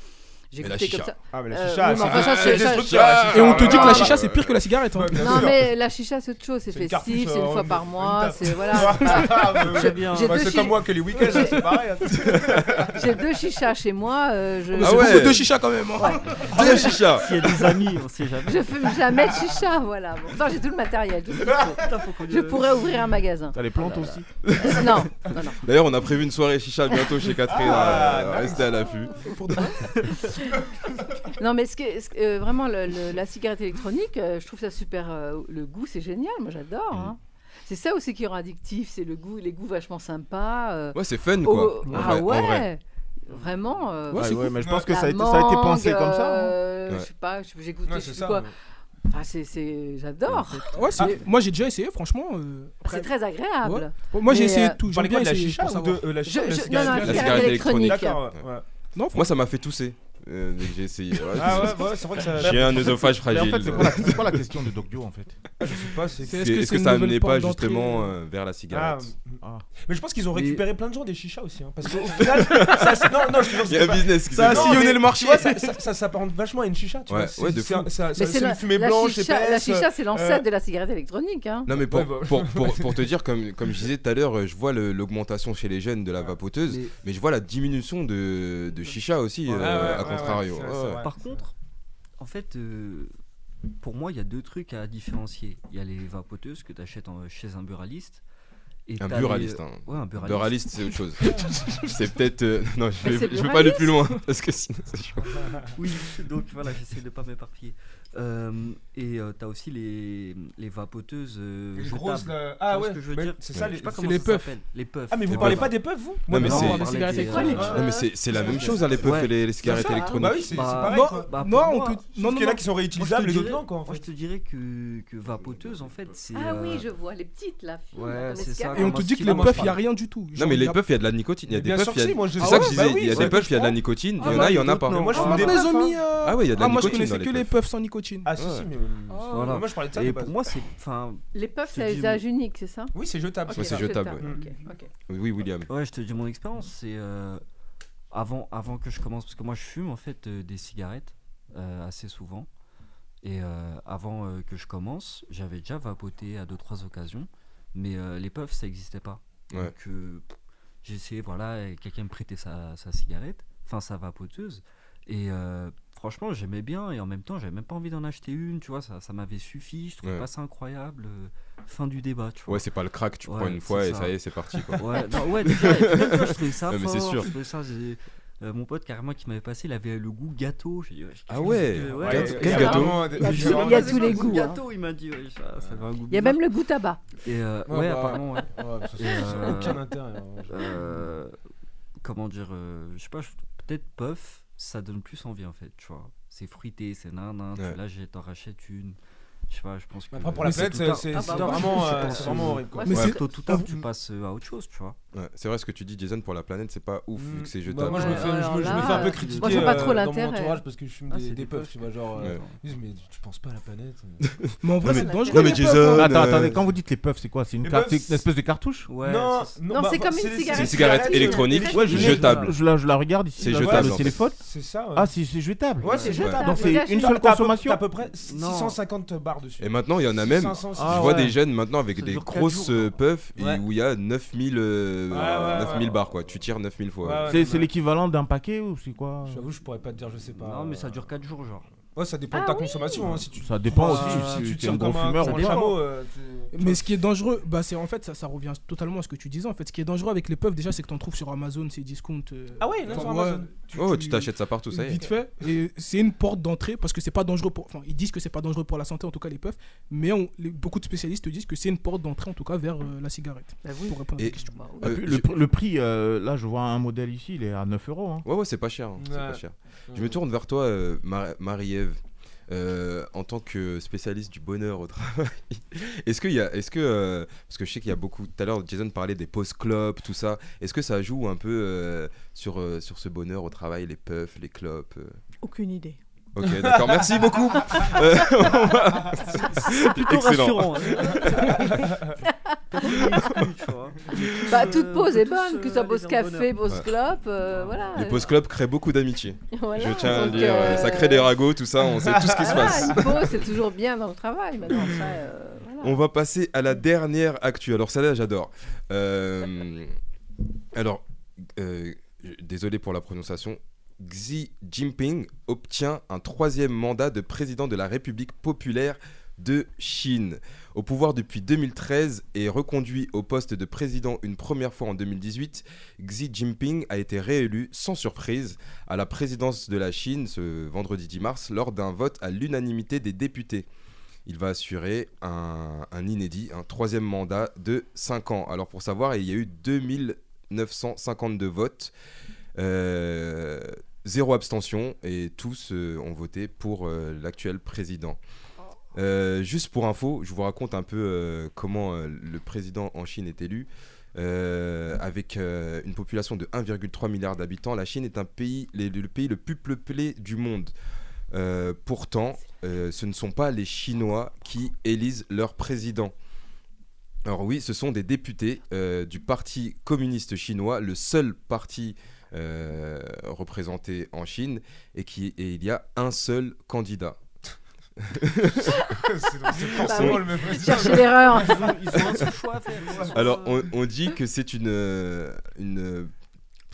j'ai goûté comme ça. Ah, mais la Euh, chicha, oui, mais enfin, ça, c'est c'est- ça- destructeur, la chicha. Et on te dit que la Ah, chicha, bah, c'est pire que la cigarette. hein. Non, mais la chicha, c'est autre chose, c'est festif, c'est une fois par mois, c'est voilà. Ah, bah, J'ai- bien. j'ai Bah, deux c'est chi- comme moi que les week-ends, hein, c'est pareil. J'ai deux chichas chez moi, euh, Ah c'est ouais. beaucoup de chicha quand même. hein. Deux chicha S'il y a des amis, on sait jamais. je fume jamais de chicha, voilà. Bon, pourtant, j'ai tout le matériel, Je pourrais ouvrir un magasin. T'as les plantes aussi Non, non, non. D'ailleurs on a prévu une soirée chicha bientôt chez Catherine. Ah, euh, Restez à l'affût. Non, mais ce que, ce que- euh, vraiment, le- le- la cigarette électronique, euh, je trouve ça super. euh, le goût, c'est génial. Moi, j'adore. hein. C'est ça aussi qui rend addictif, c'est le goût, les goûts vachement sympas. euh, Ouais c'est fun au- quoi. En ah vrai, en ouais, vrai. vraiment. euh, Ouais, Ah c'est ouais, cool. mais je pense que ça a été, ça a été mangue, pensé comme ça. hein. euh, Ouais. Je sais pas, j'ai goûté, Ouais, je c'est sais ça. quoi. Enfin, c'est, c'est, j'adore. Ouais, c'est- Moi, j'ai déjà essayé, franchement. euh, après- C'est très agréable. Bon, Moi, j'ai Mais, essayé euh, tout. Vous J'aime parlez bien quoi de la essayer chicha pour ou savoir. de euh, la Je- chicha ou de la je- non, cigarette non, la La cigarette cigarette électronique. D'accord, ouais. Non, Moi ça m'a fait tousser. Euh, dès que j'ai essayé. Ouais, Ah ouais, ouais, c'est vrai que ça. J'ai un œsophage Mais en fragile. fait, c'est quoi, la- c'est quoi la question de Doc Dio en fait Je sais pas, c'est. C'est- Est-ce que une ça nouvelle amenait porte pas d'entrée, justement euh, euh, vers la Ah, cigarette? Ah. mais je pense qu'ils ont Mais- récupéré plein de gens des chichas aussi. Hein, parce qu'au final, ça, c'est- non, non, je te jure, Il y a c'est un pas- business qui Ça a s'est fait. sillonné le marché. Tu vois, ça, ça, ça s'apparente vachement à une chicha. Tu Ouais, vois, c'est- ouais, de c'est fou. un- ça- ça- Mais C'est la- une fumée la blanche, chicha, épaisse. La chicha, c'est l'ancêtre euh, de la cigarette électronique. Hein. Non mais pour, Ouais, bah. pour, pour, pour te dire, comme, comme je disais tout à l'heure, euh, je vois le- l'augmentation chez les jeunes de la vapoteuse, mais, Mais je vois la diminution de, de chicha aussi, Ouais, euh, ouais, à ouais, contrario. ouais, c'est- Ouais, c'est ouais. vrai. par contre, en fait, euh, pour moi, il y a deux trucs à différencier. Il y a les vapoteuses que tu achètes chez un buraliste. Et Un t'as les- buraliste, hein. Ouais, un buraliste. Buraliste, c'est autre chose. c'est peut-être. euh, Non, je vais, je vais pas aller buraliste. plus loin parce que sinon c'est chaud. Oui, donc voilà, j'essaie de pas m'éparpiller. Euh, et tu as aussi les, les vapoteuses euh, Les jetables. grosses, là. Tu Ah ce ouais, que je veux mais dire? c'est ça, Je les- sais pas c'est comment les ça puffs. s'appelle. Les puffs. Ah, mais vous Les parlez puffs. pas des puffs, vous? Non, mais Non, c'est- on parle des cigarettes des- électroniques. Non, mais c'est c'est la même chose, hein, les puffs Ouais. et les, les cigarettes ça, hein. électroniques. Bah oui, c'est c'est Bah, pareil. Non, quoi. Bah, non, pour on moi, te- sauf non, Sauf non, qu'il y en a qui sont Moi, je te réutilisables d'autres dirais- non, quoi. en Moi, je fait. te dirais que, que vapoteuse, en fait, c'est. Ah euh, oui, je vois les petites là. filles, Ouais, c'est les. Et on te dit que les puffs, il n'y a rien du tout. Non, Genre, mais y les a- puffs, il y a de la nicotine. Il y a des bien puffs, sûr il y a. que si, moi, je- C'est Ah ça que ouais, je disais. oui, Il y a c'est des ce puffs, il y a de la nicotine. Il Ah y en a, il y en a pas. moi, je Ah, fume des mes puffs, amis, hein. euh, Ah ouais, il y a de la Ah, moi je nicotine dans connaissais les que les puffs. puffs sans nicotine. Ah, si, Ouais. si, mais. Voilà. Moi, je parlais de ça. Et de pour moi, c'est. Enfin, Les puffs, c'est à usage unique, c'est ça? Oui, c'est jetable. Ouais, c'est jetable. Oui, William. Ouais, je te dis mon expérience, c'est euh, avant, avant que je commence, parce que moi je fume en fait euh, des cigarettes euh, assez souvent. Et euh, avant euh, que je commence, j'avais déjà vapoté à deux trois occasions, mais euh, les puffs ça n'existait pas. Ouais. Donc euh, j'ai essayé, voilà, quelqu'un me prêtait sa, sa cigarette, enfin sa vapoteuse, et euh, franchement j'aimais bien, et en même temps j'avais même pas envie d'en acheter une, tu vois, ça, ça m'avait suffi, je trouvais Ouais. pas ça incroyable. euh, fin du débat, tu vois. Ouais, c'est pas le crack, tu prends Ouais, une fois et ça. y est, c'est parti quoi. Ouais, non, ouais, déjà, même toi, je trouvais ça Ouais, mais fort. c'est sûr. je trouvais ça, j'ai- euh, mon pote carrément qui m'avait passé, il avait le goût gâteau. J'ai dit, ouais, Ah ouais, que- Ouais, ouais, quel gâteau? Il y a tous- les le goûts. hein. il m'a dit, ouais, ça, ça avait un goût Il y a même le goût tabac. Et euh, Ouais, ouais, bah, apparemment, ouais. Ça a euh, aucun intérêt. hein. Euh, comment dire, euh, je sais pas, peut-être puff, ça donne plus envie en fait, tu vois. C'est fruité, c'est nan nan, tu- Ouais. là j'ai- t'en rachètes une. Je sais pas, je pense que. Après, pour la planète, c'est- Ah, bah, vraiment euh, pense, c'est vraiment euh, horrible. quoi. Mais Ouais, c'est- tôt ou tard, tu passes euh, à autre chose, tu vois. Ouais, c'est vrai ce que tu dis, Jason, pour la planète, c'est pas ouf vu Mm. que c'est Bah, jetable. moi, je me fais, je alors me, je me là, fais un peu euh, critiquer moi, je vois pas trop euh, dans mon l'intérêt. entourage parce que je fume Ah, des, des des puffs, tu vois, genre. euh, Ouais. mais tu penses pas à la planète Mais en vrai, Non, c'est dangereux. Non, mais Jason. Attends, euh, attendez, quand vous dites les puffs, c'est quoi? C'est une, espèce de cartouche? Ouais, Non, c'est- Non, c'est comme une cigarette. C'est une cigarette électronique jetable. Je la, je la regarde ici, C'est jetable, le téléphone. C'est ça. Ah, c'est c'est jetable. Ouais, c'est jetable. Donc c'est une seule consommation à peu près Non. 650 barres dessus. Et maintenant, il y en a même. 500, je ah vois ouais. des jeunes maintenant avec Ça des grosses jours, euh, puffs et Ouais. où il y a 9000 euh, Ouais, ouais, 9000 ouais. barres quoi. Tu tires 9000 fois. C'est c'est l'équivalent d'un paquet ou c'est quoi J'avoue, je pourrais pas te dire, je sais pas. Non, mais ça dure 4 jours, genre. Ouais, ça dépend de Ah ta oui. consommation. hein, Si tu Ça dépend Ah, aussi si si tu tu es tires comme un fumeur comme ou un chameau. euh, tu- Mais ce qui est dangereux, bah c'est en fait ça, ça revient totalement à ce que tu disais en fait. Ce qui est dangereux avec les puffs déjà c'est que tu en trouves sur Amazon, c'est discount. euh, Ah ouais, enfin, sur ouais, Amazon. Oh, tu t'achètes ça partout, ça y est. Vite fait. Et c'est une porte d'entrée parce que c'est pas dangereux pour. Enfin, ils disent que c'est pas dangereux pour la santé, en tout cas les puffs. Mais on- les- beaucoup de spécialistes disent que c'est une porte d'entrée en tout cas vers euh, la cigarette. Bah oui. Pour répondre à Et- la question. Bah oui. Euh, Le, j'ai- le prix, euh, là je vois un modèle ici, il est à 9 euros. hein. Ouais, ouais, c'est pas cher. hein, c'est Ouais. pas cher. Je me tourne vers toi, euh, Mar- Marie-Ève. Euh, en tant que spécialiste du bonheur au travail, est-ce y a, est-ce que, euh, parce que je sais qu'il y a beaucoup, tout à l'heure Jason parlait des post clopes, tout ça, est-ce que ça joue un peu euh, sur, sur ce bonheur au travail, les puffs, les clopes Aucune idée. Ok, d'accord, merci beaucoup. Euh, on va- C'est plutôt Excellent. rassurant. hein. T'as plus d'exclus, tu vois. Bah, Tous, toute euh, pause est bonne, que euh, ce soit aller pause café, pause Ouais. clope, euh, voilà. les post clopes créent beaucoup d'amitié. Voilà, Je tiens à le donc, dire, euh, ça crée des ragots, tout ça, on sait tout ce qui se Voilà, passe. une pause, c'est toujours bien dans le travail. Maintenant, ça, euh, voilà. On va passer à la dernière actu. Alors celle-là, j'adore. Euh, alors, euh, désolé pour la prononciation. Xi Jinping obtient un troisième mandat de président de la République populaire de Chine. Au pouvoir depuis 2013 et reconduit au poste de président une première fois en 2018, Xi Jinping a été réélu sans surprise à la présidence de la Chine ce vendredi 10 mars lors d'un vote à l'unanimité des députés il va assurer un, inédit, un troisième mandat de 5 ans. Alors pour savoir, il y a eu 2952 votes, euh, zéro abstention et tous euh, ont voté pour euh, l'actuel président. Euh, juste pour info, je vous raconte un peu comment le président en Chine est élu. Avec une population de 1,3 milliard d'habitants, la Chine est un pays, le, pays le plus peuplé du monde. Pourtant, ce ne sont pas les Chinois qui élisent leur président. Alors oui, ce sont des députés du Parti communiste chinois, le seul parti euh, représenté en Chine, et, qui, et il y a un seul candidat. C'est forcément oui. le même président. Chercher l'erreur. Un Alors euh, on, on dit que c'est une, euh, une... euh,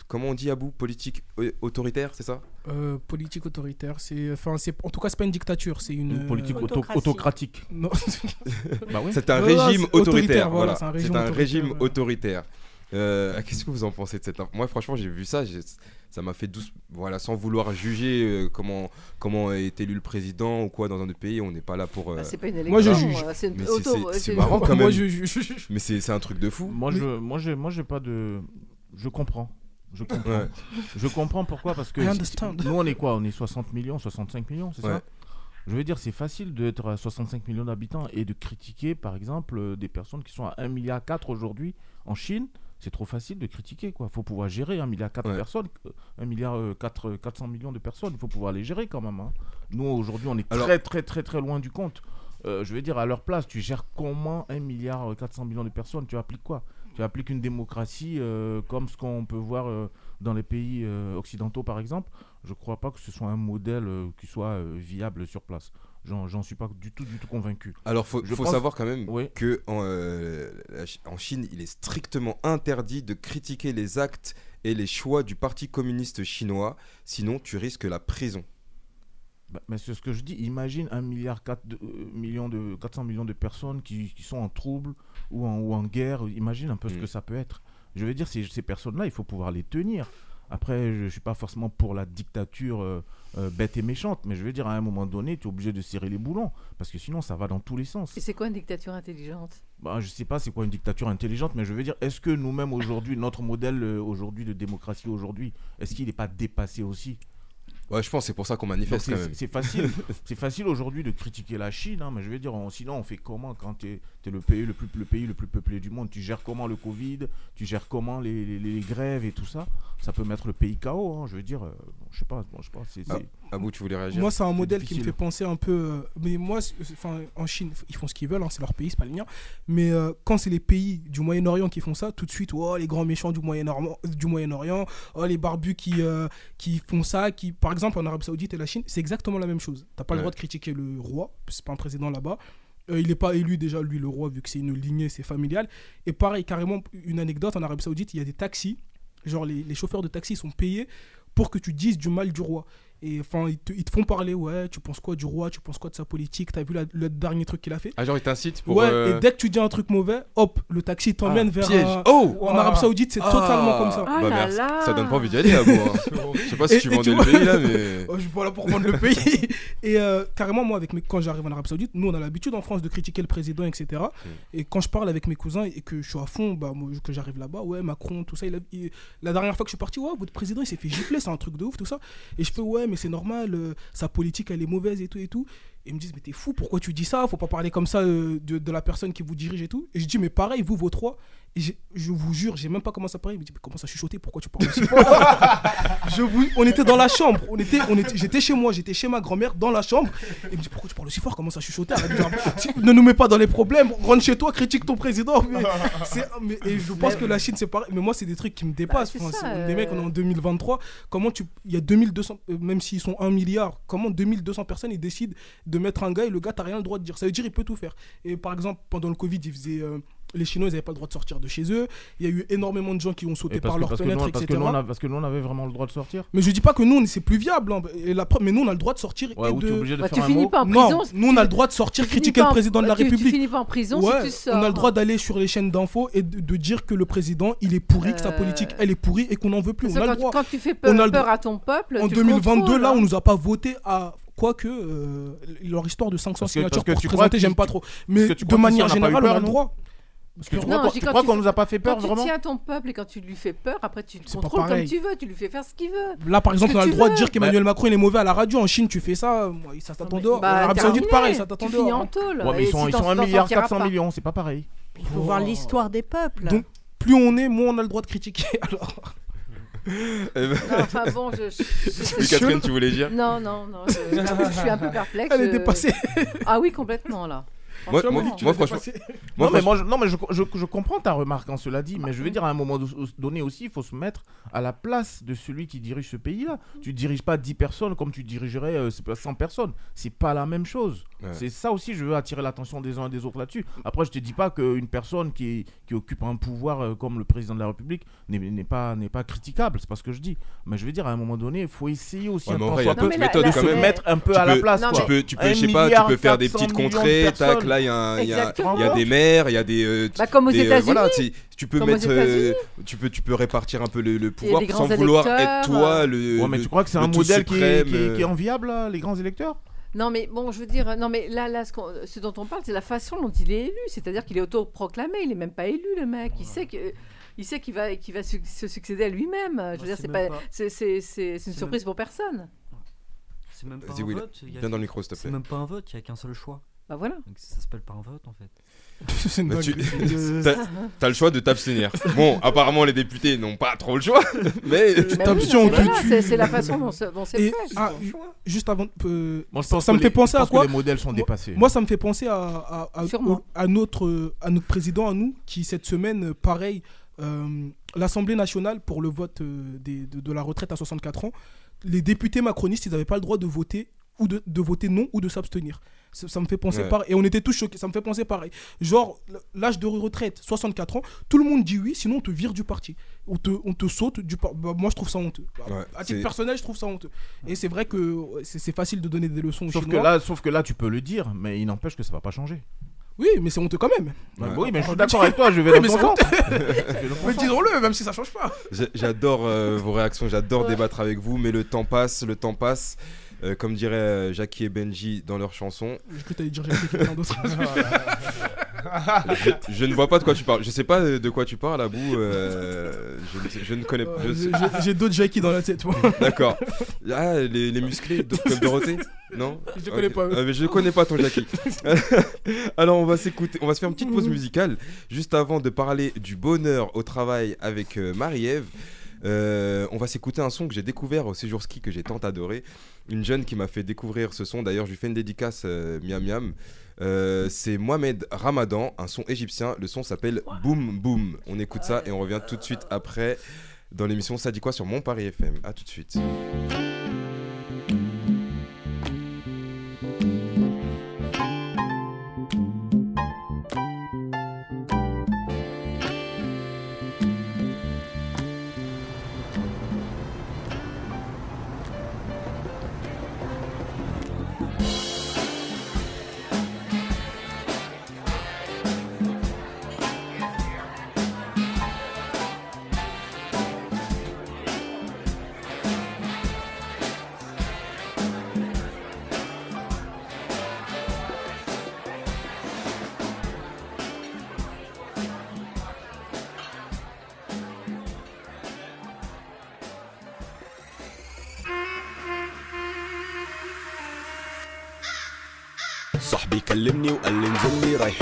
Comment on dit à bout Politique au- autoritaire, c'est ça? Euh, politique autoritaire, c'est. Enfin, c'est. En tout cas, c'est pas une dictature, c'est une. Une politique euh, auto- autocratique. non. Bah oui. C'est un ouais, régime autoritaire, autoritaire. voilà, c'est un régime un autoritaire. Euh, Qu'est-ce que vous en pensez de cette info Moi, franchement, j'ai vu ça, ça m'a fait douce. Voilà, sans vouloir juger euh, comment comment est élu le président ou quoi dans un autre pays, on n'est pas là pour. euh, Bah, c'est pas une élection. Moi, je juge. C'est une marrant. quand Moi, même. je juge. Mais c'est c'est un truc de fou. Moi, je, moi, j'ai, moi, j'ai pas de. Je comprends. Je comprends. Ouais. Je comprends pourquoi parce que nous on est quoi? On est 60 millions, 65 millions, c'est Ouais. ça Je veux dire, c'est facile d'être à 65 millions d'habitants et de critiquer, par exemple, des personnes qui sont à 1,4 milliard aujourd'hui en Chine. C'est trop facile de critiquer, quoi. faut pouvoir gérer 1,4 milliard de Ouais. personnes, euh, 1 milliard euh, quatre- euh, 400 millions de personnes. Il faut pouvoir les gérer quand même. hein. Nous, aujourd'hui, on est Alors- très, très, très, très loin du compte. Euh, je veux dire, à leur place, tu gères comment 1 milliard euh, 400 millions de personnes? Tu appliques quoi? Tu appliques une démocratie euh, comme ce qu'on peut voir euh, dans les pays euh, occidentaux, par exemple? Je ne crois pas que ce soit un modèle euh, qui soit euh, viable sur place. J'en suis pas du tout, du tout convaincu. Alors, faut, faut pense- savoir quand même Oui. que en, euh, en Chine, il est strictement interdit de critiquer les actes et les choix du Parti communiste chinois, sinon tu risques la prison. Bah, mais c'est ce que je dis. Imagine 1 milliard 4 de, euh, millions de, 400 millions de personnes qui, qui sont en trouble ou en, ou en guerre. Imagine un peu ce Mm. que ça peut être. Je veux dire, ces, ces personnes-là, il faut pouvoir les tenir. Après, je ne suis pas forcément pour la dictature euh, euh, bête et méchante, mais je veux dire, à un moment donné, tu es obligé de serrer les boulons, parce que sinon, ça va dans tous les sens. Et c'est quoi une dictature intelligente? Bah, je sais pas c'est quoi une dictature intelligente, mais je veux dire, est-ce que nous-mêmes aujourd'hui, notre modèle euh, aujourd'hui de démocratie aujourd'hui, est-ce qu'il n'est pas dépassé aussi? Ouais, je pense que c'est pour ça qu'on manifeste c'est quand même. c'est- facile, c'est facile aujourd'hui de critiquer la Chine, hein, mais je veux dire, on- sinon on fait comment quand tu es, le pays le plus le pays le plus peuplé du monde? Tu gères comment le Covid? Tu gères comment les, les- les grèves et tout ça? Ça peut mettre le pays KO. hein, je veux dire, euh, je sais pas, bon, je sais pas. c'est- Ah, c'est- Abou, tu voulais réagir Moi, c'est un modèle qui me fait penser un peu. euh, mais moi, enfin, en Chine, ils font ce qu'ils veulent, hein, c'est leur pays, c'est pas le mien. Mais euh, quand c'est les pays du Moyen-Orient qui font ça, tout de suite, oh, les grands méchants du Moyen-Orient, du Moyen-Orient, oh, les barbus qui, euh, qui font ça, qui, par exemple, en Arabie Saoudite et la Chine, c'est exactement la même chose. T'as pas le droit de critiquer le roi, c'est pas un président là-bas. Euh, il n'est pas élu déjà, lui, le roi, vu que c'est une lignée, c'est familial. Et pareil, carrément, une anecdote, en Arabie Saoudite, il y a des taxis, genre les, les chauffeurs de taxi sont payés pour que tu dises du mal du roi. Et enfin, ils te, ils te font parler, ouais, tu penses quoi du roi, tu penses quoi de sa politique, t'as vu la- le dernier truc qu'il a fait? Ah, genre, il t'incite pour. Ouais, euh, et dès que tu dis un truc mauvais, hop, le taxi t'emmène ah, vers piège. un- Oh En Arabie Saoudite, c'est Ah. totalement comme ça. Ah Bah, là merci. là. Ça donne pas envie d'y aller, Abou. hein. Je sais pas si Et- tu vendais le vois- pays là, mais. Oh, je suis pas là pour vendre le pays. Et euh, carrément, moi, avec mes... quand j'arrive en Arabie Saoudite, nous, on a l'habitude en France de critiquer le président, etc. Et quand je parle avec mes cousins et que je suis à fond, bah, moi, que j'arrive là-bas, ouais, Macron, tout ça. il a- il- La dernière fois que je suis parti, ouais, votre président, il s'est fait gifler, c'est un truc de ouf, tout ça. Et je fais, ouais, mais c'est normal, euh, sa politique, elle est mauvaise et tout et tout. Et ils me disent, mais t'es fou, pourquoi tu dis ça? Faut pas parler comme ça euh, de, de la personne qui vous dirige et tout. Et je dis, mais pareil, vous, vos trois, et je vous jure, j'ai même pas commencé à parler. Il me dit, mais commence à chuchoter, pourquoi tu parles aussi fort? Je vous... On était dans la chambre, on était, on était... j'étais chez moi, j'étais chez ma grand-mère dans la chambre. Et il me dit, pourquoi tu parles aussi fort? Commence à chuchoter, ne nous mets pas dans les problèmes, rentre chez toi, critique ton président. Mais et je pense que la Chine, c'est pareil. Mais moi, c'est des trucs qui me dépassent. Bah, Enfin, ça, c'est- Les mecs, on est en 2023. Comment tu. Il y a 2200, euh, même s'ils sont 1 milliard, comment 2200 personnes ils décident de mettre un gars et le gars, t'as rien le droit de dire. Ça veut dire il peut tout faire. Et par exemple, pendant le Covid, ils faisaient. euh, les Chinois, ils n'avaient pas le droit de sortir de chez eux. Il y a eu énormément de gens qui ont sauté par que, leurs parce, que fenêtres, nous, parce, que etc. nous, on a- parce que nous, on avait vraiment le droit de sortir. Mais je dis pas que nous, on- c'est plus viable. hein. Et la preuve- mais nous, on a le droit de sortir Ouais, et ou t'es de. obligé de Bah, faire tu un finis mot. pas en Non, prison. nous, on a le droit de sortir, critiquer le en- président de la tu- Tu République. finis pas en prison Ouais, si tu sors. on a le droit d'aller sur les chaînes d'infos et de, de dire que le président, il est pourri, que sa Euh, politique, elle est pourrie et qu'on n'en veut plus. Parce On que a le droit. quand tu fais peur, On a le peur à ton peuple, En tu le 2022, contrôles, là, hein. on nous a pas voté à. Quoique, euh, leur histoire de 500 Parce que- signatures parce que pour tu présenter, j'aime pas tu- trop. Mais que tu de manière générale, on a le droit. Parce que tu Non, crois je qu'on- tu tu nous a pas fait peur Quand tu vraiment tiens ton peuple et quand tu lui fais peur, après tu le contrôles comme tu veux, tu lui fais faire ce qu'il veut. Là, par exemple, on a tu le droit de dire qu'Emmanuel Macron il est mauvais à la radio. En Chine, tu fais ça, moi, ça t'attend dehors. Bah, en Arabie Saoudite, pareil, ça t'attend Tu dehors. en tôle. Ouais, mais Et ils sont, si ils sont 1 t'en milliard sortiras 400 pas. millions, c'est pas pareil. Il faut voir l'histoire des peuples. Donc, plus on est, moins on a le droit de critiquer. Alors, Non, Enfin bon, je. je- je- Catherine, tu voulais dire? Non, non, non, je, je suis un peu perplexe. elle est dépassée. Ah oui, complètement là. Moi, Franchement. moi, Tu moi, l'as franchement, dépassée. moi, non, mais moi, je, non, mais je, je- je comprends ta remarque en cela dit, mais je veux dire, à un moment do- donné aussi, il faut se mettre à la place de celui qui dirige ce pays-là. Tu diriges pas 10 personnes comme tu dirigerais euh, c'est pas 100 personnes. C'est pas la même chose. Ouais. C'est ça aussi, je veux attirer l'attention des uns et des autres là-dessus. Après, je te dis pas qu'une personne qui, qui occupe un pouvoir euh, comme le président de la République n'est pas, pas critiquable, c'est pas ce que je dis. Mais je veux dire, à un moment donné, il faut essayer aussi Ouais, un vrai, peu la- de se mettre un peu Tu à la place. Non, quoi. Tu peux, tu peux, Un je sais pas, tu peux faire des 400 petites contrées, tac, personnes. Là il y a des maires, il y a des, euh, Bah, comme aux euh, États-Unis. voilà, tu, peux Comme mettre, euh, tu peux, tu peux répartir un peu le, le pouvoir sans vouloir être toi le. Ouais, mais le- tu crois que c'est un modèle qui est, suprême, qui est- qui est enviable, là, les grands électeurs? Non, mais bon, je veux dire, non, mais là, là ce, dont on parle, c'est la façon dont il est élu. C'est-à-dire qu'il est autoproclamé. Il n'est même pas élu, le mec. Il sait que. Il sait qu'il va, qu'il va su- se succéder à lui-même. Je veux dire, c'est c'est pas, pas- c'est, c'est, c'est- c'est une c'est surprise pour personne. C'est même pas Vas-y, un Will, vote. a- viens dans le micro, s'il te C'est plaît. même pas un vote, il y a qu'un seul choix. Bah voilà. Donc ça s'appelle pas un vote en fait. C'est une Bah, tu-. T'as t'as le choix de t'abstenir. Bon, apparemment, les députés n'ont pas trop le choix, mais. Mais oui, t'abstiens, voilà, tue. c'est- C'est la façon dont c'est dont c'est Et fait. ah, juste avant, euh, Moi, je ça, pense ça que me fait penser à quoi les modèles sont Moi- dépassés. Moi, ça me fait penser à, à, à, notre, à notre président, à nous, qui cette semaine, euh, pareil, euh, l'Assemblée nationale pour le vote euh, des- de, de la retraite à 64 ans, les députés macronistes, ils n'avaient pas le droit de voter ou de, de voter non ou de s'abstenir. Ça, ça me fait penser Ouais. pareil. Et on était tous choqués. Ça me fait penser pareil. Genre, l'âge de retraite, 64 ans, tout le monde dit oui, sinon on te vire du parti. On te, on te saute du parti. moi, je trouve ça honteux. Ouais, à titre personnel, je trouve ça honteux. Et c'est vrai que c'est facile de donner des leçons aux Sauf que, là, sauf que là, tu peux le dire, mais il n'empêche que ça va pas changer. Oui, mais c'est honteux quand même. Bah Ouais. oui, mais je suis d'accord avec toi, je vais Oui, dans mais ton Mais disons-le, même si ça change pas. J'a- J'adore euh, vos réactions, j'adore Ouais. débattre avec vous, mais le temps passe, le temps passe. Euh, comme diraient euh, Jackie et Benji dans leur chanson. J'ai cru que t'allais dire j'ai quelqu'un d'autre. je, je ne vois pas de quoi tu parles. Je sais pas de quoi tu parles, Abou. euh, je, ne je ne connais pas. Euh, j'ai- d'autres Jackie dans la tête, moi. D'accord. Ah, les, les musclés, de- comme Dorothée Non? Je connais Ok. pas. Ah, mais je connais pas ton Jackie. Alors, on va s'écouter, on va se faire une petite pause musicale juste avant de parler du bonheur au travail avec euh, Marie-Ève. Euh, on va s'écouter un son que j'ai découvert au séjour ski que j'ai tant adoré. Une jeune qui m'a fait découvrir ce son. D'ailleurs, je lui fais une dédicace euh, miam miam. Euh, c'est Mohamed Ramadan, un son égyptien. Le son s'appelle Boom Boom. On écoute ça et on revient tout de suite après dans l'émission Ça dit quoi sur Mon Paris FM. A tout de suite.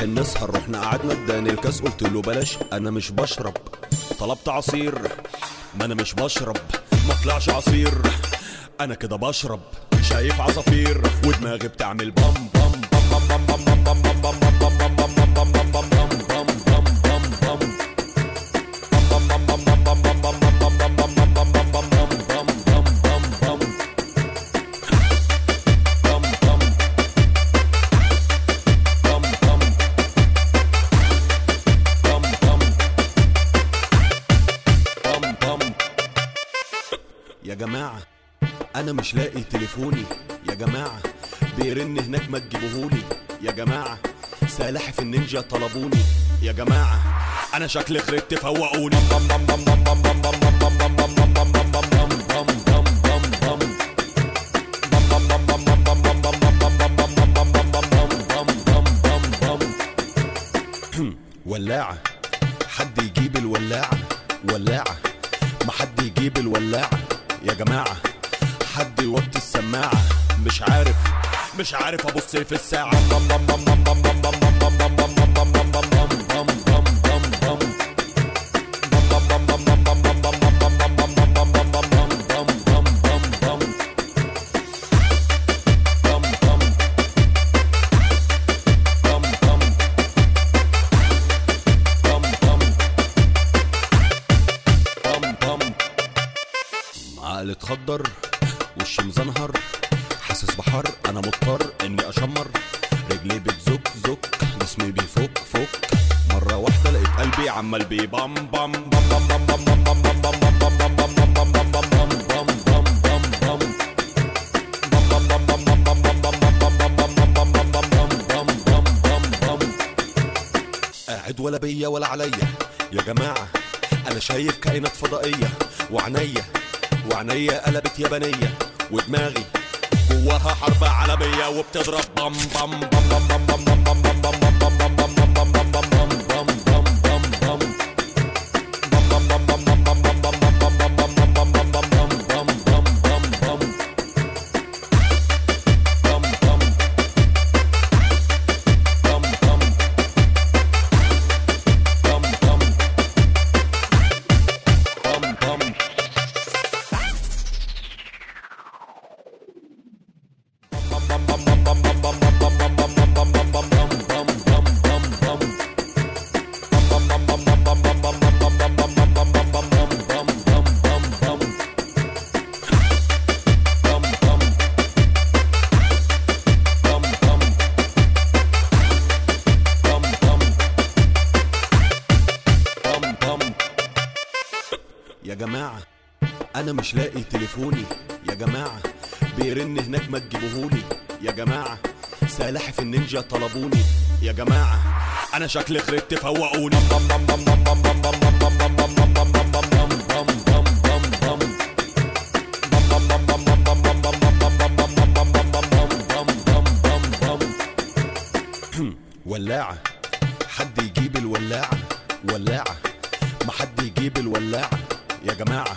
رايحين نسهر رحنا قعدنا اداني الكاس قلت له بلاش أنا مش بشرب طلبت عصير ما أنا مش بشرب ما طلعش عصير أنا كده بشرب شايف عصافير ودماغي بتعمل بام بام بام بام بام بام بام بام بام بام بام بام أنا مش لاقي تليفوني. يا جماعة بيرن هناك ما تجيبوهولي. يا جماعة سلاحف النينجا طلبوني. يا جماعة أنا شكلي خربت فوقوني. ولاعة حد يجيب الولاعة؟ ولاعة ما حد يجيب الولاعة. يا جماعة مش عارف أبص في الساعة. ولا عليا. يا جماعة أنا شايف كائنات فضائية. وعنيا وعنيا قلبت يابانية. ودماغي جواها حرب عالمية وبتضرب بام بام بام بام بام بام, بام, بام تعرفوني يا جماعة بيرن هناك ما تجيبوهولي. يا جماعة سلاحف النينجا طلبوني. يا جماعة أنا شكلي خربت فوقوني ولاعة حد يجيب الولاعة؟ ولاعة ما حد يجيب الولاعة؟ يا جماعة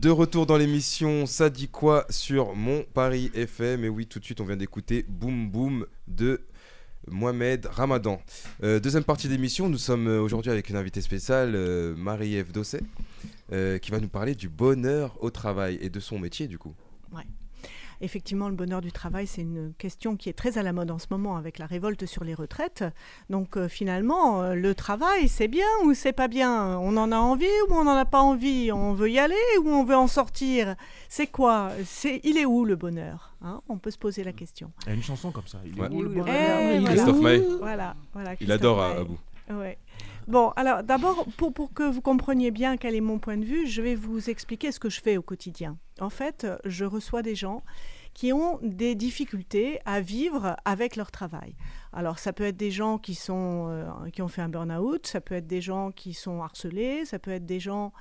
De retour dans l'émission Ça dit quoi sur mon Paris FM. Et oui, tout de suite, on vient d'écouter Boom Boom de Mohamed Ramadan. Euh, deuxième partie d'émission, nous sommes aujourd'hui avec une invitée spéciale, euh, Marie-Ève Dosset, euh, qui va nous parler du bonheur au travail et de son métier du coup. Effectivement, le bonheur du travail, c'est une question qui est très à la mode en ce moment avec la révolte sur les retraites. Donc euh, finalement, euh, le travail, c'est bien ou c'est pas bien? On en a envie ou on n'en a pas envie? On veut y aller ou on veut en sortir? C'est quoi? C'est Il est où le bonheur Hein? On peut se poser la question. Il y a une chanson comme ça. Il est Ouais. où le Eh, bonheur? Christophe Maé. Voilà, voilà, Il adore à-. Ouais. Bon, alors d'abord, pour, que vous compreniez bien quel est mon point de vue, je vais vous expliquer ce que je fais au quotidien. En fait, je reçois des gens qui ont des difficultés à vivre avec leur travail. Alors, ça peut être des gens qui, euh, ont fait un burn-out, ça peut être des gens qui sont harcelés, ça peut être des gens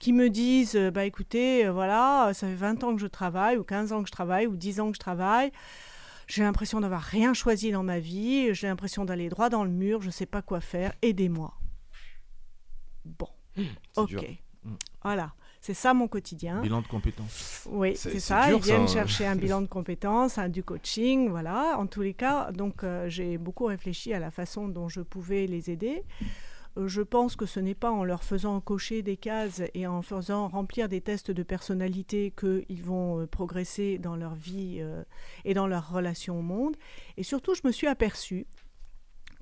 qui me disent, euh, bah écoutez, euh, voilà, ça fait 20 ans que je travaille, ou 15 ans que je travaille, ou 10 ans que je travaille. J'ai l'impression d'avoir rien choisi dans ma vie, j'ai l'impression d'aller droit dans le mur, je ne sais pas quoi faire, aidez-moi. Bon, c'est ok. dur. Voilà, c'est ça mon quotidien. Bilan de compétences. Oui, C'est- ça. dur, Ils viennent ça, hein. chercher un bilan de compétences, un, du coaching, voilà. En tous les cas, donc euh, j'ai beaucoup réfléchi à la façon dont je pouvais les aider. Euh, Je pense que ce n'est pas en leur faisant cocher des cases et en faisant remplir des tests de personnalité qu'ils vont euh, progresser dans leur vie et dans leur relation au monde. Et surtout, je me suis aperçue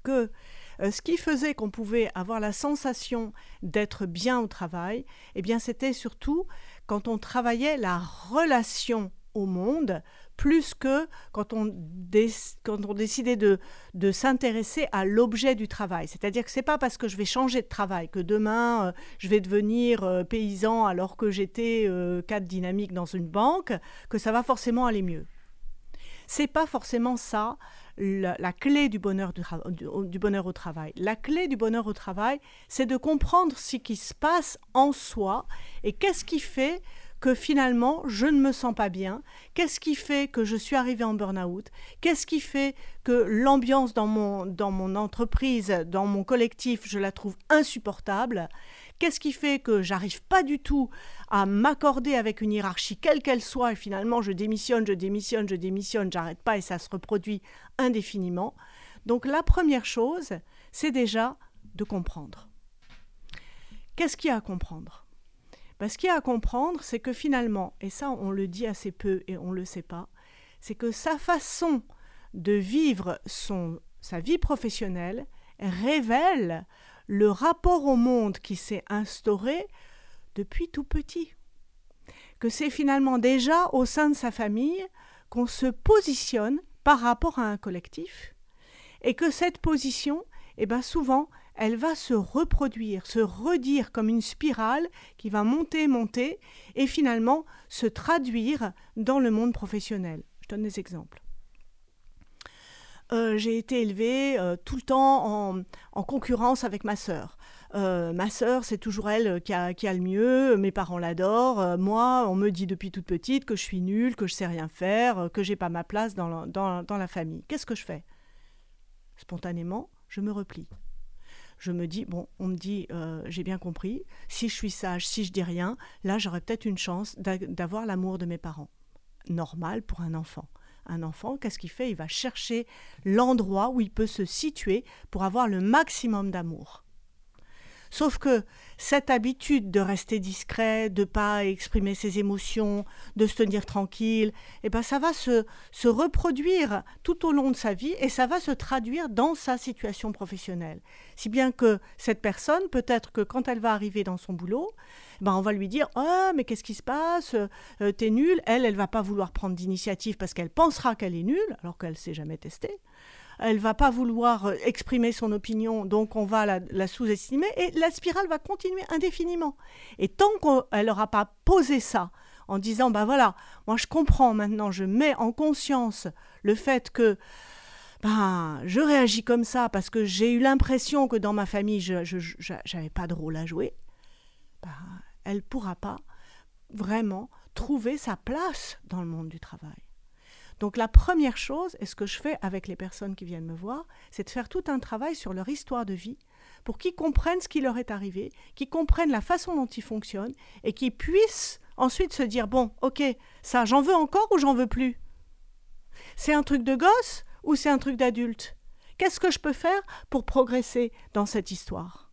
que euh, ce qui faisait qu'on pouvait avoir la sensation d'être bien au travail, eh bien, c'était surtout quand on travaillait la relation au monde, plus que quand on, décidait de, s'intéresser à l'objet du travail. C'est-à-dire que c'est pas parce que je vais changer de travail que demain euh, je vais devenir euh, paysan alors que j'étais cadre dynamique dans une banque que ça va forcément aller mieux. C'est pas forcément ça la, clé du bonheur, du, bonheur au travail. La clé du bonheur au travail, c'est de comprendre ce qui se passe en soi et qu'est-ce qui fait que finalement je ne me sens pas bien, qu'est-ce qui fait que je suis arrivé en burn-out, qu'est-ce qui fait que l'ambiance dans mon, dans mon entreprise, dans mon collectif, je la trouve insupportable, qu'est-ce qui fait que j'arrive pas du tout à m'accorder avec une hiérarchie quelle qu'elle soit et finalement je démissionne, je démissionne, je démissionne, j'arrête pas et ça se reproduit indéfiniment. Donc la première chose, c'est déjà de comprendre. Qu'est-ce qu'il y a à comprendre? Ben, Ce qu'il y a à comprendre, c'est que finalement, et ça on le dit assez peu et on ne le sait pas, c'est que sa façon de vivre sa vie professionnelle révèle le rapport au monde qui s'est instauré depuis tout petit. Que c'est finalement déjà au sein de sa famille qu'on se positionne par rapport à un collectif et que cette position, eh ben souvent, elle va se reproduire, se redire comme une spirale qui va monter, monter et finalement se traduire dans le monde professionnel. Je donne des exemples. Euh, j'ai été élevée euh, tout le temps en, en concurrence avec ma sœur. Euh, ma sœur, c'est toujours elle qui a, le mieux, mes parents l'adorent. Moi, on me dit depuis toute petite que je suis nulle, que je sais rien faire, que j'ai pas ma place dans la, famille. Qu'est-ce que je fais? Spontanément, je me replie. Je me dis, bon, on me dit, j'ai bien compris, si je suis sage, si je dis rien, là, j'aurais peut-être une chance d'a- d'avoir l'amour de mes parents. Normal pour un enfant. Un enfant, qu'est-ce qu'il fait? Il va chercher l'endroit où il peut se situer pour avoir le maximum d'amour. Sauf que cette habitude de rester discret, de pas exprimer ses émotions, de se tenir tranquille, eh ben ça va se, se reproduire tout au long de sa vie et ça va se traduire dans sa situation professionnelle. Si bien que cette personne, peut-être que quand elle va arriver dans son boulot, ben on va lui dire ah mais qu'est-ce qui se passe? Euh, T'es nulle. Elle, elle va pas vouloir prendre d'initiative parce qu'elle pensera qu'elle est nulle alors qu'elle s'est jamais testée elle va pas vouloir euh, exprimer son opinion, donc on va la, sous-estimer et la spirale va continuer indéfiniment. Et tant qu'elle n'aura pas posé ça en disant bah voilà, moi je comprends maintenant, je mets en conscience le fait que ben, je réagis comme ça parce que j'ai eu l'impression que dans ma famille, je n'avais pas de rôle à jouer, ben, elle ne pourra pas vraiment trouver sa place dans le monde du travail. Donc la première chose, et ce que je fais avec les personnes qui viennent me voir, c'est de faire tout un travail sur leur histoire de vie pour qu'ils comprennent ce qui leur est arrivé, qu'ils comprennent la façon dont ils fonctionnent et qu'ils puissent ensuite se dire, bon, ok, ça, j'en veux encore ou j'en veux plus? C'est un truc de gosse ou c'est un truc d'adulte? Qu'est-ce que je peux faire pour progresser dans cette histoire?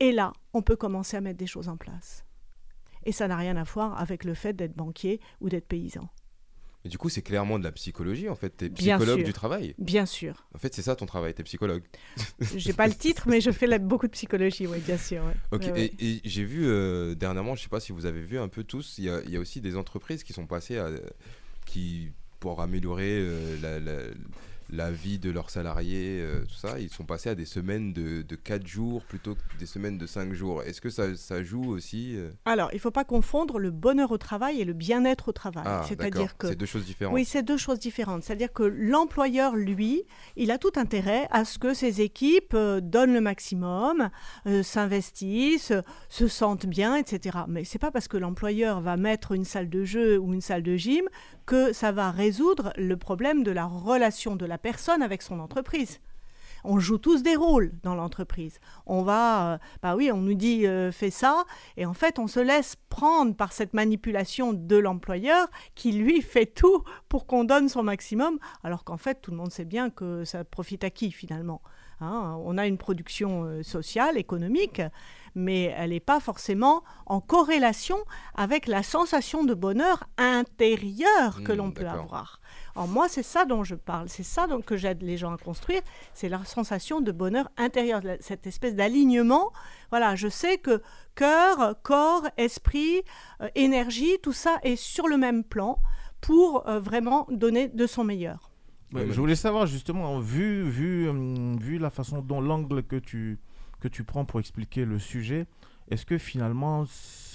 Et là, on peut commencer à mettre des choses en place. Et ça n'a rien à voir avec le fait d'être banquier ou d'être paysan. Mais du coup, c'est clairement de la psychologie en fait. T'es psychologue du travail. Bien sûr. En fait, c'est ça ton travail, t'es psychologue. J'ai pas le titre, mais je fais la- beaucoup de psychologie, oui, bien sûr. ouais. Ok, Ouais, ouais. et, et j'ai vu euh, dernièrement, je sais pas si vous avez vu un peu tous, il y a, il y a aussi des entreprises qui sont passées à, qui, pour améliorer euh, la, la- la vie de leurs salariés, euh, tout ça, ils sont passés à des semaines de, de 4 jours plutôt que des semaines de 5 jours. Est-ce que ça, ça joue aussi euh? Alors, il ne faut pas confondre le bonheur au travail et le bien-être au travail. Ah, C'est-à-dire que C'est deux choses différentes. Oui, c'est deux choses différentes. C'est-à-dire que l'employeur, lui, il a tout intérêt à ce que ses équipes euh, donnent le maximum, s'investissent, se sentent bien, etc. Mais c'est pas parce que l'employeur va mettre une salle de jeu ou une salle de gym que ça va résoudre le problème de la relation de la personne avec son entreprise. On joue tous des rôles dans l'entreprise. On va, euh, bah oui, on nous dit euh, fais ça, et en fait, on se laisse prendre par cette manipulation de l'employeur qui lui fait tout pour qu'on donne son maximum, alors qu'en fait, tout le monde sait bien que ça profite à qui finalement. Hein, on a une production euh, sociale, économique, mais elle n'est pas forcément en corrélation avec la sensation de bonheur intérieur que Hmm, l'on peut avoir. Alors moi, c'est ça dont je parle, c'est ça dont que j'aide les gens à construire, c'est la sensation de bonheur intérieur, cette espèce d'alignement. Voilà, je sais que cœur, corps, esprit, euh, énergie, tout ça est sur le même plan pour euh, vraiment donner de son meilleur. Ouais, je voulais savoir justement, vu, vu, vu la façon dont l'angle que tu, que tu prends pour expliquer le sujet, est-ce que finalement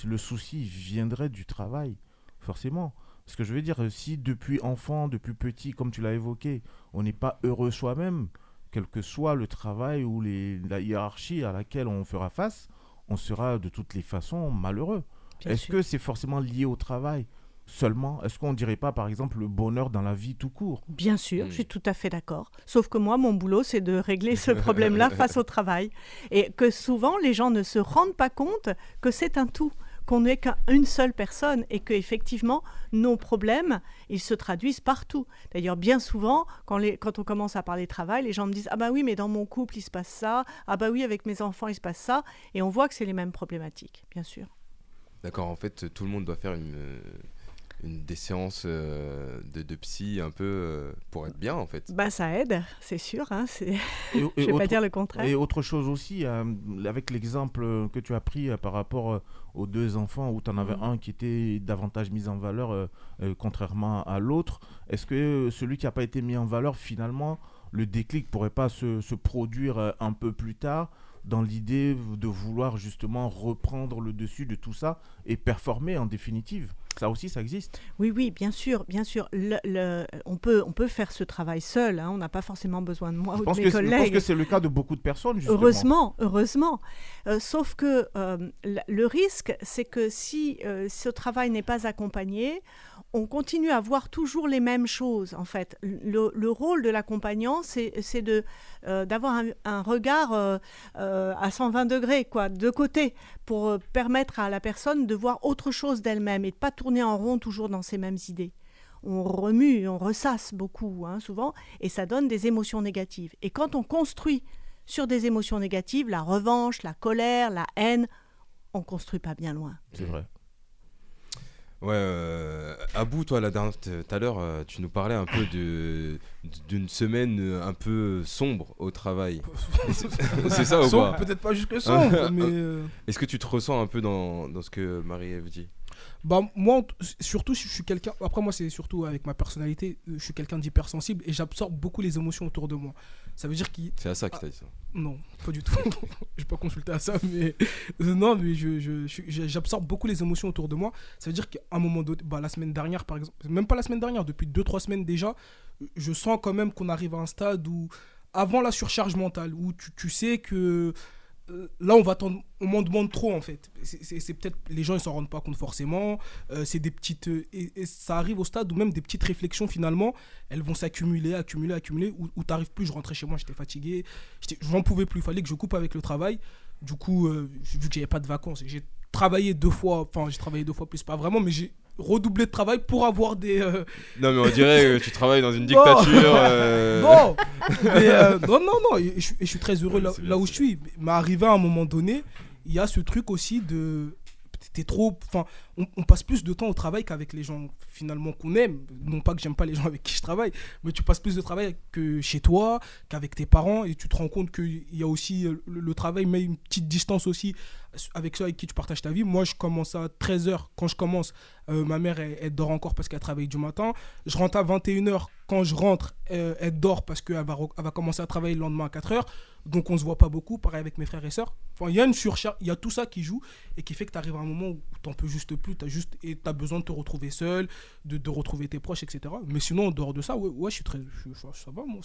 le souci viendrait du travail? Forcément. Parce que je veux dire, si depuis enfant, depuis petit, comme tu l'as évoqué, on n'est pas heureux soi-même, quel que soit le travail ou les, la hiérarchie à laquelle on fera face, on sera de toutes les façons malheureux. Est-ce que c'est forcément lié au travail? Seulement Est-ce qu'on ne dirait pas, par exemple, le bonheur dans la vie tout court? Bien sûr, je suis tout à fait d'accord. Sauf que moi, mon boulot, c'est de régler ce problème-là face au travail. Et que souvent, les gens ne se rendent pas compte que c'est un tout, qu'on n'est qu'une seule personne et que effectivement, nos problèmes, ils se traduisent partout. D'ailleurs, bien souvent, quand, les, quand on commence à parler travail, les gens me disent Ah bah oui, mais dans mon couple, il se passe ça. Ah bah oui, avec mes enfants, il se passe ça. Et on voit que c'est les mêmes problématiques, bien sûr. D'accord, en fait, tout le monde doit faire une, une des séances euh, de, de psy un peu euh, pour être bien en fait. Bah ça aide, c'est sûr. Hein, c'est... Et- je et vais pas dire le contraire. Et autre chose aussi, euh, avec l'exemple que tu as pris euh, par rapport euh, aux deux enfants, où tu en avais Mhm. un qui était davantage mis en valeur euh, euh, contrairement à l'autre, est-ce que celui qui n'a pas été mis en valeur, finalement, le déclic pourrait pas se, se produire euh, un peu plus tard dans l'idée de vouloir justement reprendre le dessus de tout ça et performer en définitive? Ça aussi, ça existe. Oui, oui, bien sûr, bien sûr. Le- le- on, peut, on peut faire ce travail seul. hein, on n'a pas forcément besoin de moi Je ou de que mes c'est- je collègues. pense que c'est le cas de beaucoup de personnes, justement. Heureusement, heureusement. Euh, sauf que euh, le risque, c'est que si euh, ce travail n'est pas accompagné, on continue à voir toujours les mêmes choses. En fait, le, le rôle de l'accompagnant, c'est euh, d'avoir un, regard euh, euh, à 120 degrés, quoi, de côté, pour permettre à la personne de voir autre chose d'elle-même et de pas tourner en rond toujours dans ces mêmes idées on remue, on ressasse beaucoup, hein, souvent, et ça donne des émotions négatives. Et quand on construit sur des émotions négatives, la revanche, la colère, la haine, on construit pas bien loin. C'est vrai. Ouais, euh, Abou, toi, la dernière, tout à l'heure, euh, tu nous parlais un peu de d'une semaine euh, un peu sombre au travail. C'est ça ou Sombre, pas peut-être pas jusque sombre, mais, euh, Est-ce que tu te ressens un peu dans, dans ce que Marie-Ève dit? Bah moi, surtout, je suis quelqu'un. Après moi, c'est surtout avec ma personnalité. Je suis quelqu'un d'hypersensible et j'absorbe beaucoup les émotions autour de moi. Ça veut dire qu'il. C'est à ça qu'il t'a dit ça. Non, pas du tout. je vais pas consulter à ça, mais non, mais je, j'absorbe beaucoup les émotions autour de moi. Ça veut dire qu'à un moment donné, bah, la semaine dernière, par exemple, même pas la semaine dernière, depuis 2-3 semaines déjà, je sens quand même qu'on arrive à un stade où, avant la surcharge mentale, où tu, tu sais que là, on va on m'en demande trop en fait. C'est- peut-être les gens ils s'en rendent pas compte forcément. Euh, c'est des petites euh, et, ça arrive au stade où même des petites réflexions finalement, elles vont s'accumuler, accumuler, accumuler. Où, où t'arrives plus. Je rentrais chez moi, j'étais fatigué, j'étais- j'en pouvais plus. Il fallait que je coupe avec le travail. Du coup, euh, vu que j'avais pas de vacances, j'ai travaillé deux fois. Enfin, j'ai travaillé deux fois plus, pas vraiment, mais j'ai redoublé de travail pour avoir des. euh, Non, mais on dirait que tu travailles dans une dictature. euh. Non Mais, euh, Non, non, non, et je, et je suis très heureux là, c'est bien, là où je suis. Mais arrivé à un moment donné, il y a ce truc aussi de. T'es trop. Enfin, on, passe plus de temps au travail qu'avec les gens finalement qu'on aime. Non pas que j'aime pas les gens avec qui je travaille, mais tu passes plus de travail que chez toi, qu'avec tes parents, et tu te rends compte qu'il y a aussi. euh, Le, travail met une petite distance aussi avec ceux avec qui tu partages ta vie. Moi, je commence à 13h. Quand je commence, euh, ma mère, elle, dort encore parce qu'elle travaille du matin. Je rentre à 21h. Quand je rentre, euh, elle dort parce qu'elle va, elle va commencer à travailler le lendemain à 4h. Donc, on se voit pas beaucoup. Pareil avec mes frères et sœurs. Enfin, il y a une surcharge, il y a tout ça qui joue et qui fait que tu arrives à un moment où tu peux juste plus. Tu as, juste, et t'as besoin de te retrouver seul, de, de retrouver tes proches, etc. Mais sinon, en dehors de ça, ouais, ouais je suis très. je- ça va, moi.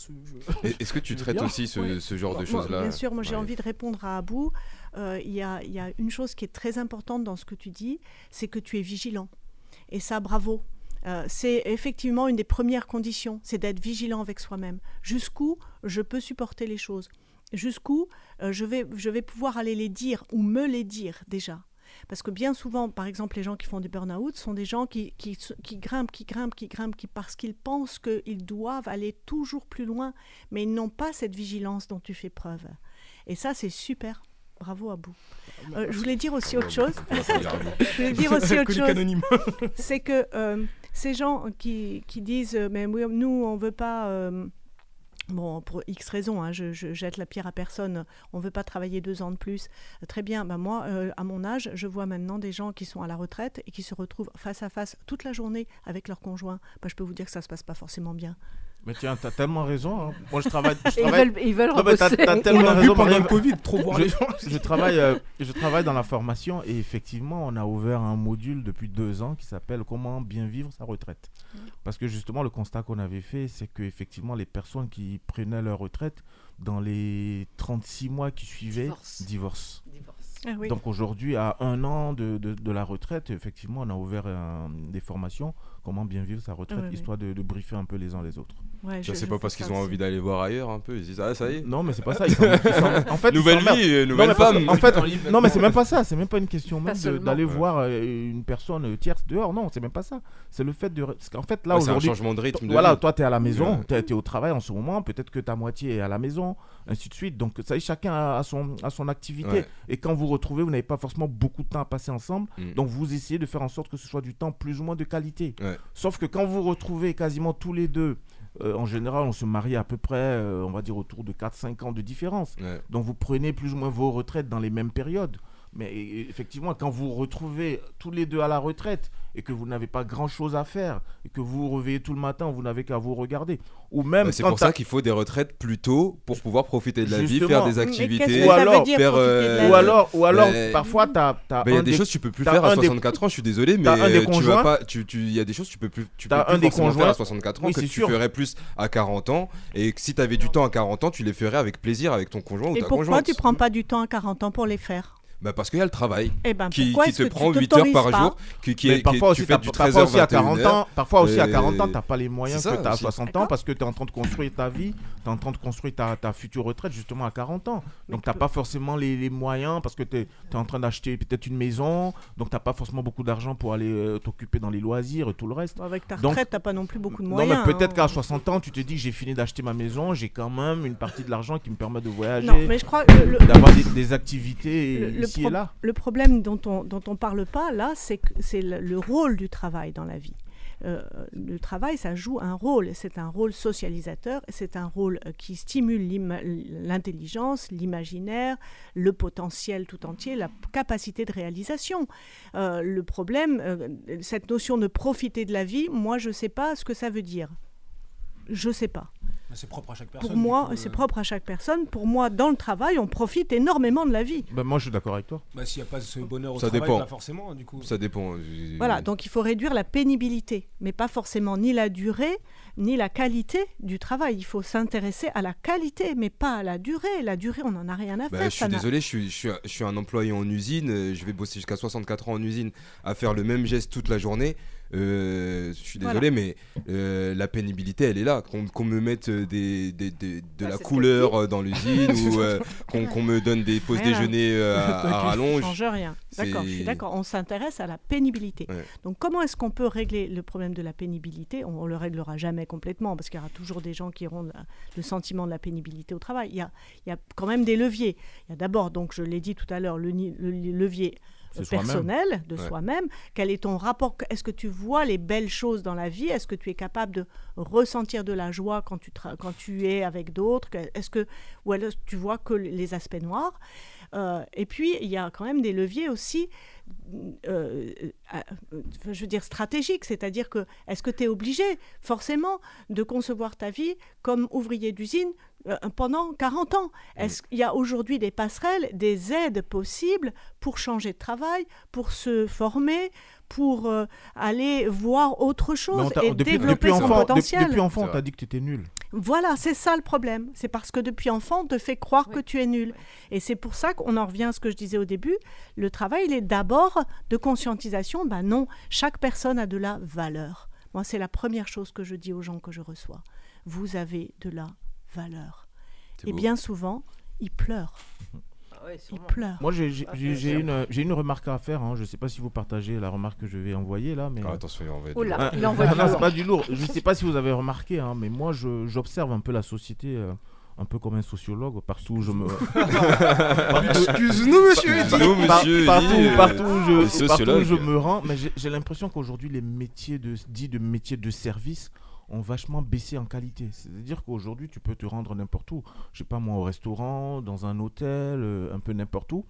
Est-ce que tu traites bien. aussi ce, ce genre de Moi, choses-là Bien sûr, moi j'ai Ouais. envie de répondre à Abou. Euh, Il y, a, il y a une chose qui est très importante dans ce que tu dis, c'est que tu es vigilant. Et ça, bravo. Euh, c'est effectivement une des premières conditions, c'est d'être vigilant avec soi-même. Jusqu'où je peux supporter les choses? Jusqu'où euh, je, vais, je vais pouvoir aller les dire ou me les dire déjà parce que bien souvent, par exemple, les gens qui font du burn-out sont des gens qui, qui, grimpent, qui grimpent, qui grimpent, qui, parce qu'ils pensent qu'ils doivent aller toujours plus loin, mais ils n'ont pas cette vigilance dont tu fais preuve. Et ça, c'est super. Bravo à vous. Euh, je voulais dire aussi autre chose. je voulais dire aussi autre chose. C'est que euh, ces gens qui, qui disent euh, mais oui, nous on veut pas euh, Bon, pour X raisons, hein, je, je jette la pierre à personne. On ne veut pas travailler deux ans de plus. Euh, Très bien. Ben moi, euh, à mon âge, je vois maintenant des gens qui sont à la retraite et qui se retrouvent face à face toute la journée avec leur conjoint. Ben, je peux vous dire que ça se passe pas forcément bien. Mais tiens, t'as tellement raison. hein. Moi, je travaille. je Ils travaille- veulent- ils veulent Non, mais t'as- rebosser. t'as On tellement vu raison, pendant Marie-Ève. le Covid, trop voir je, les gens. Je travaille, euh, je travaille dans la formation et effectivement, on a ouvert un module depuis deux ans qui s'appelle Comment bien vivre sa retraite. Parce que justement, le constat qu'on avait fait, c'est que effectivement, les personnes qui prenaient leur retraite dans les 36 mois qui suivaient Divorcent. divorcent. Ah oui. Donc aujourd'hui, à un an de, de- de la retraite, effectivement, on a ouvert euh, des formations, comment bien vivre sa retraite, Ouais, ouais. histoire de, de briefer un peu les uns les autres. Ouais, Ça, je- c'est pas parce qu'ils ont envie d'aller voir ailleurs un peu. Ils se disent, ah, ça y est. Non, mais c'est pas ça. ils ils en fait, nouvelle vie, Non, nouvelle femme. En fait, non, mais c'est même pas ça. C'est même pas une question Pas même d'aller Ouais. voir euh, une personne tierce dehors. Non, c'est même pas ça. C'est le fait de. Qu'en fait, là Ouais, c'est un aujourd'hui. changement de rythme de Voilà, vie. toi, tu es à la maison, Ouais. tu es, au travail en ce moment. Peut-être que ta moitié est à la maison, ainsi de suite. Donc, ça y est, chacun a, a son, a son activité. Ouais. Et quand vous retrouvez, vous n'avez pas forcément beaucoup de temps à passer ensemble. Mm. Donc, vous essayez de faire en sorte que ce soit du temps plus ou moins de qualité. Ouais. Sauf que quand vous retrouvez quasiment tous les deux, euh, en général, on se marie à peu près, euh, on va dire, autour de 4-5 ans de différence. Ouais. Donc vous prenez plus ou moins vos retraites dans les mêmes périodes. Mais effectivement, quand vous vous retrouvez tous les deux à la retraite et que vous n'avez pas grand-chose à faire et que vous vous réveillez tout le matin, vous n'avez qu'à vous regarder. Ou même Bah, c'est pour t'as- ça qu'il faut des retraites plus tôt pour pouvoir profiter de la vie, faire des activités. Ou alors, faire, de euh, ou alors, ou alors Mais- parfois, tu as, Bah, il y a des choses que tu peux plus t'as faire à un des- 64 ans, je suis désolé, mais t'as un des euh, tu vas conjoints- pas. Tu, tu, il y a des choses que tu peux plus, tu peux T'as plus un des forcément faire conjoints- à 64 ans Oui, que tu sûr. ferais plus à 40 ans, et que si tu avais du temps à 40 ans, tu les ferais avec plaisir avec ton conjoint ou Et ta pourquoi conjointe. tu prends pas du temps à 40 ans pour les faire? Bah parce qu'il y a le travail Eh ben, qui, qui te tu prend 8 heures par jour, qui, est, qui- parfois tu aussi, fais t'as- du parfois 13h, aussi à 40 ans, parfois aussi à 40 ans, euh, t'as pas les moyens c'est que ça tu as à aussi. 60 ans parce que tu es en train de construire ta vie, tu es en train de construire ta, ta future retraite justement à 40 ans. Donc t'as pas forcément les, les moyens parce que tu es, en train d'acheter peut-être une maison, donc t'as pas forcément beaucoup d'argent pour aller euh, t'occuper dans les loisirs et tout le reste. Avec ta retraite, t'as pas non plus beaucoup de non, moyens. mais peut-être hein. qu'à 60 ans, tu te dis j'ai fini d'acheter ma maison, j'ai quand même une partie de l'argent qui me permet de voyager, Non, le- d'avoir des, des activités le, le ici pro- et là. le problème dont on dont on parle pas là, c'est que c'est le, le rôle du travail dans la vie. Euh, le travail, ça joue un rôle. C'est un rôle socialisateur. C'est un rôle euh, qui stimule l'intelligence, l'imaginaire, le potentiel tout entier, la capacité de réalisation. Euh, le problème, euh, cette notion de profiter de la vie, moi, je sais pas ce que ça veut dire. Je sais pas. C'est propre à chaque personne. Pour moi, c'est euh. propre à chaque personne. Pour moi, dans le travail, on profite énormément de la vie. Ben, moi je suis d'accord avec toi. Bah, s'il n'y a pas ce bonheur au Ça travail, dépend. pas forcément, du coup. Ça dépend. euh, Voilà, donc il faut réduire la pénibilité, mais pas forcément ni la durée, ni la qualité du travail. Il faut s'intéresser à la qualité, mais pas à la durée. La durée, on n'en a rien à Bah, faire. je suis désolé, je suis, je, suis, je suis un employé en usine, euh, je vais bosser jusqu'à 64 ans en usine à faire le même geste toute la journée. Euh, je suis Voilà. désolé, mais euh, la pénibilité, elle est là. Qu'on me mette euh, des, des- des- de Bah, la couleur dans l'usine ou qu'on me donne des pauses Rien. déjeuner à, à Ça rallonge. change rien. D'accord, je suis d'accord. On s'intéresse à la pénibilité. Ouais. Donc, comment est-ce qu'on peut régler le problème de la pénibilité? On ne le réglera jamais complètement parce qu'il y aura toujours des gens qui auront le sentiment de la pénibilité au travail. Il y a, il y a quand même des leviers. Il y a d'abord, donc je l'ai dit tout à l'heure, le, levier. Personnel de Ouais. soi-même. Quel est ton rapport Est-ce que tu vois les belles choses dans la vie? Est-ce que tu es capable de ressentir de la joie quand tu, tra- quand tu es avec d'autres? Est-ce que ou alors tu vois que les aspects noirs? Euh, Et puis il y a quand même des leviers aussi. euh, euh, je veux dire stratégiques, c'est-à-dire que est-ce que tu es obligé forcément de concevoir ta vie comme ouvrier d'usine pendant 40 ans Est-ce qu'il y a aujourd'hui des passerelles, des aides possibles pour changer de travail, pour se former, pour euh, aller voir autre chose et depuis, développer depuis son enfant, potentiel? depuis enfant, on t'a dit que tu étais nul. voilà, c'est ça le problème. C'est parce que depuis enfant, on te fait croire que tu es nul. Et c'est pour ça qu'on en revient à ce que je disais au début. Le travail, il est d'abord de conscientisation. Ben non, chaque personne a de la valeur. Moi, c'est la première chose que je dis aux gens que je reçois. Vous avez de la valeur. C'est Et beau. bien souvent, ils pleurent. Ah ouais, Ils sûrement. pleurent. Moi, j'ai Ah, une, j'ai une remarque à faire. hein. Je ne sais pas si vous partagez la remarque que je vais envoyer là, mais. Ah, attention, Oh là. Ah, il envoie non, du non, c'est lourd. pas du lourd. Je ne sais pas si vous avez remarqué, hein, mais moi, je- j'observe un peu la société, euh, un peu comme un sociologue, partout où je me. Excuse-nous, monsieur. Partout, dit, euh, partout où je, partout où je me rends, mais j'ai j'ai l'impression qu'aujourd'hui les métiers de dits de métiers de service ont vachement baissé en qualité. C'est-à-dire qu'aujourd'hui tu peux te rendre n'importe où. Je sais pas moi au restaurant, dans un hôtel, euh, un peu n'importe où.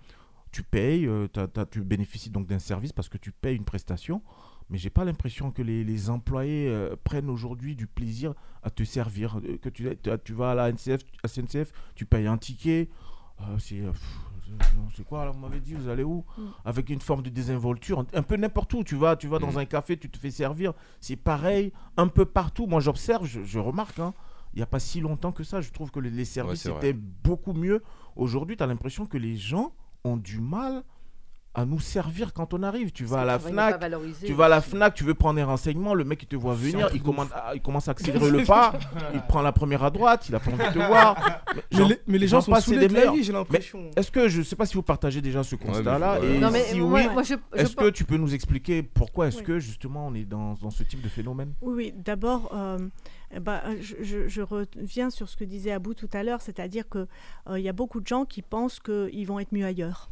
Tu payes, euh, tu bénéficies donc d'un service parce que tu payes une prestation. Mais j'ai pas l'impression que les, employés euh, prennent aujourd'hui du plaisir à te servir. Euh, Que tu, tu- vas à la NCF, à SNCF, tu payes un ticket. c'est c'est- quoi là, vous m'avez dit, vous allez où Mm. Avec une forme de désinvolture, un- peu n'importe où. Tu vas, tu vas dans Mm. un café, tu te fais servir. C'est pareil, un peu partout. Moi, j'observe, je, je remarque. hein, il n'y a pas si longtemps que ça, je trouve que les, les services vrai. étaient beaucoup mieux. Aujourd'hui, tu as l'impression que les gens ont du mal à nous servir quand on arrive. Tu vas à la FNAC, tu vas à la FNAC, tu veux prendre des renseignements, le mec il te voit venir, il commence, à, il commence à accélérer le pas, il prend la première à droite, il a pas envie de te voir. Mais les, mais les gens sont saoulés de la meilleurs. vie, j'ai l'impression. Est-ce que je sais pas si vous partagez déjà ce constat-là mais- et Non, mais si moi, oui, moi, je, je est-ce que tu peux nous expliquer pourquoi est-ce Oui. que justement on est dans, dans ce type de phénomène? Oui, oui. d'abord, euh, bah, je, reviens sur ce que disait Abou tout à l'heure, c'est-à-dire qu'il il y a beaucoup de gens qui pensent qu'ils vont être mieux ailleurs.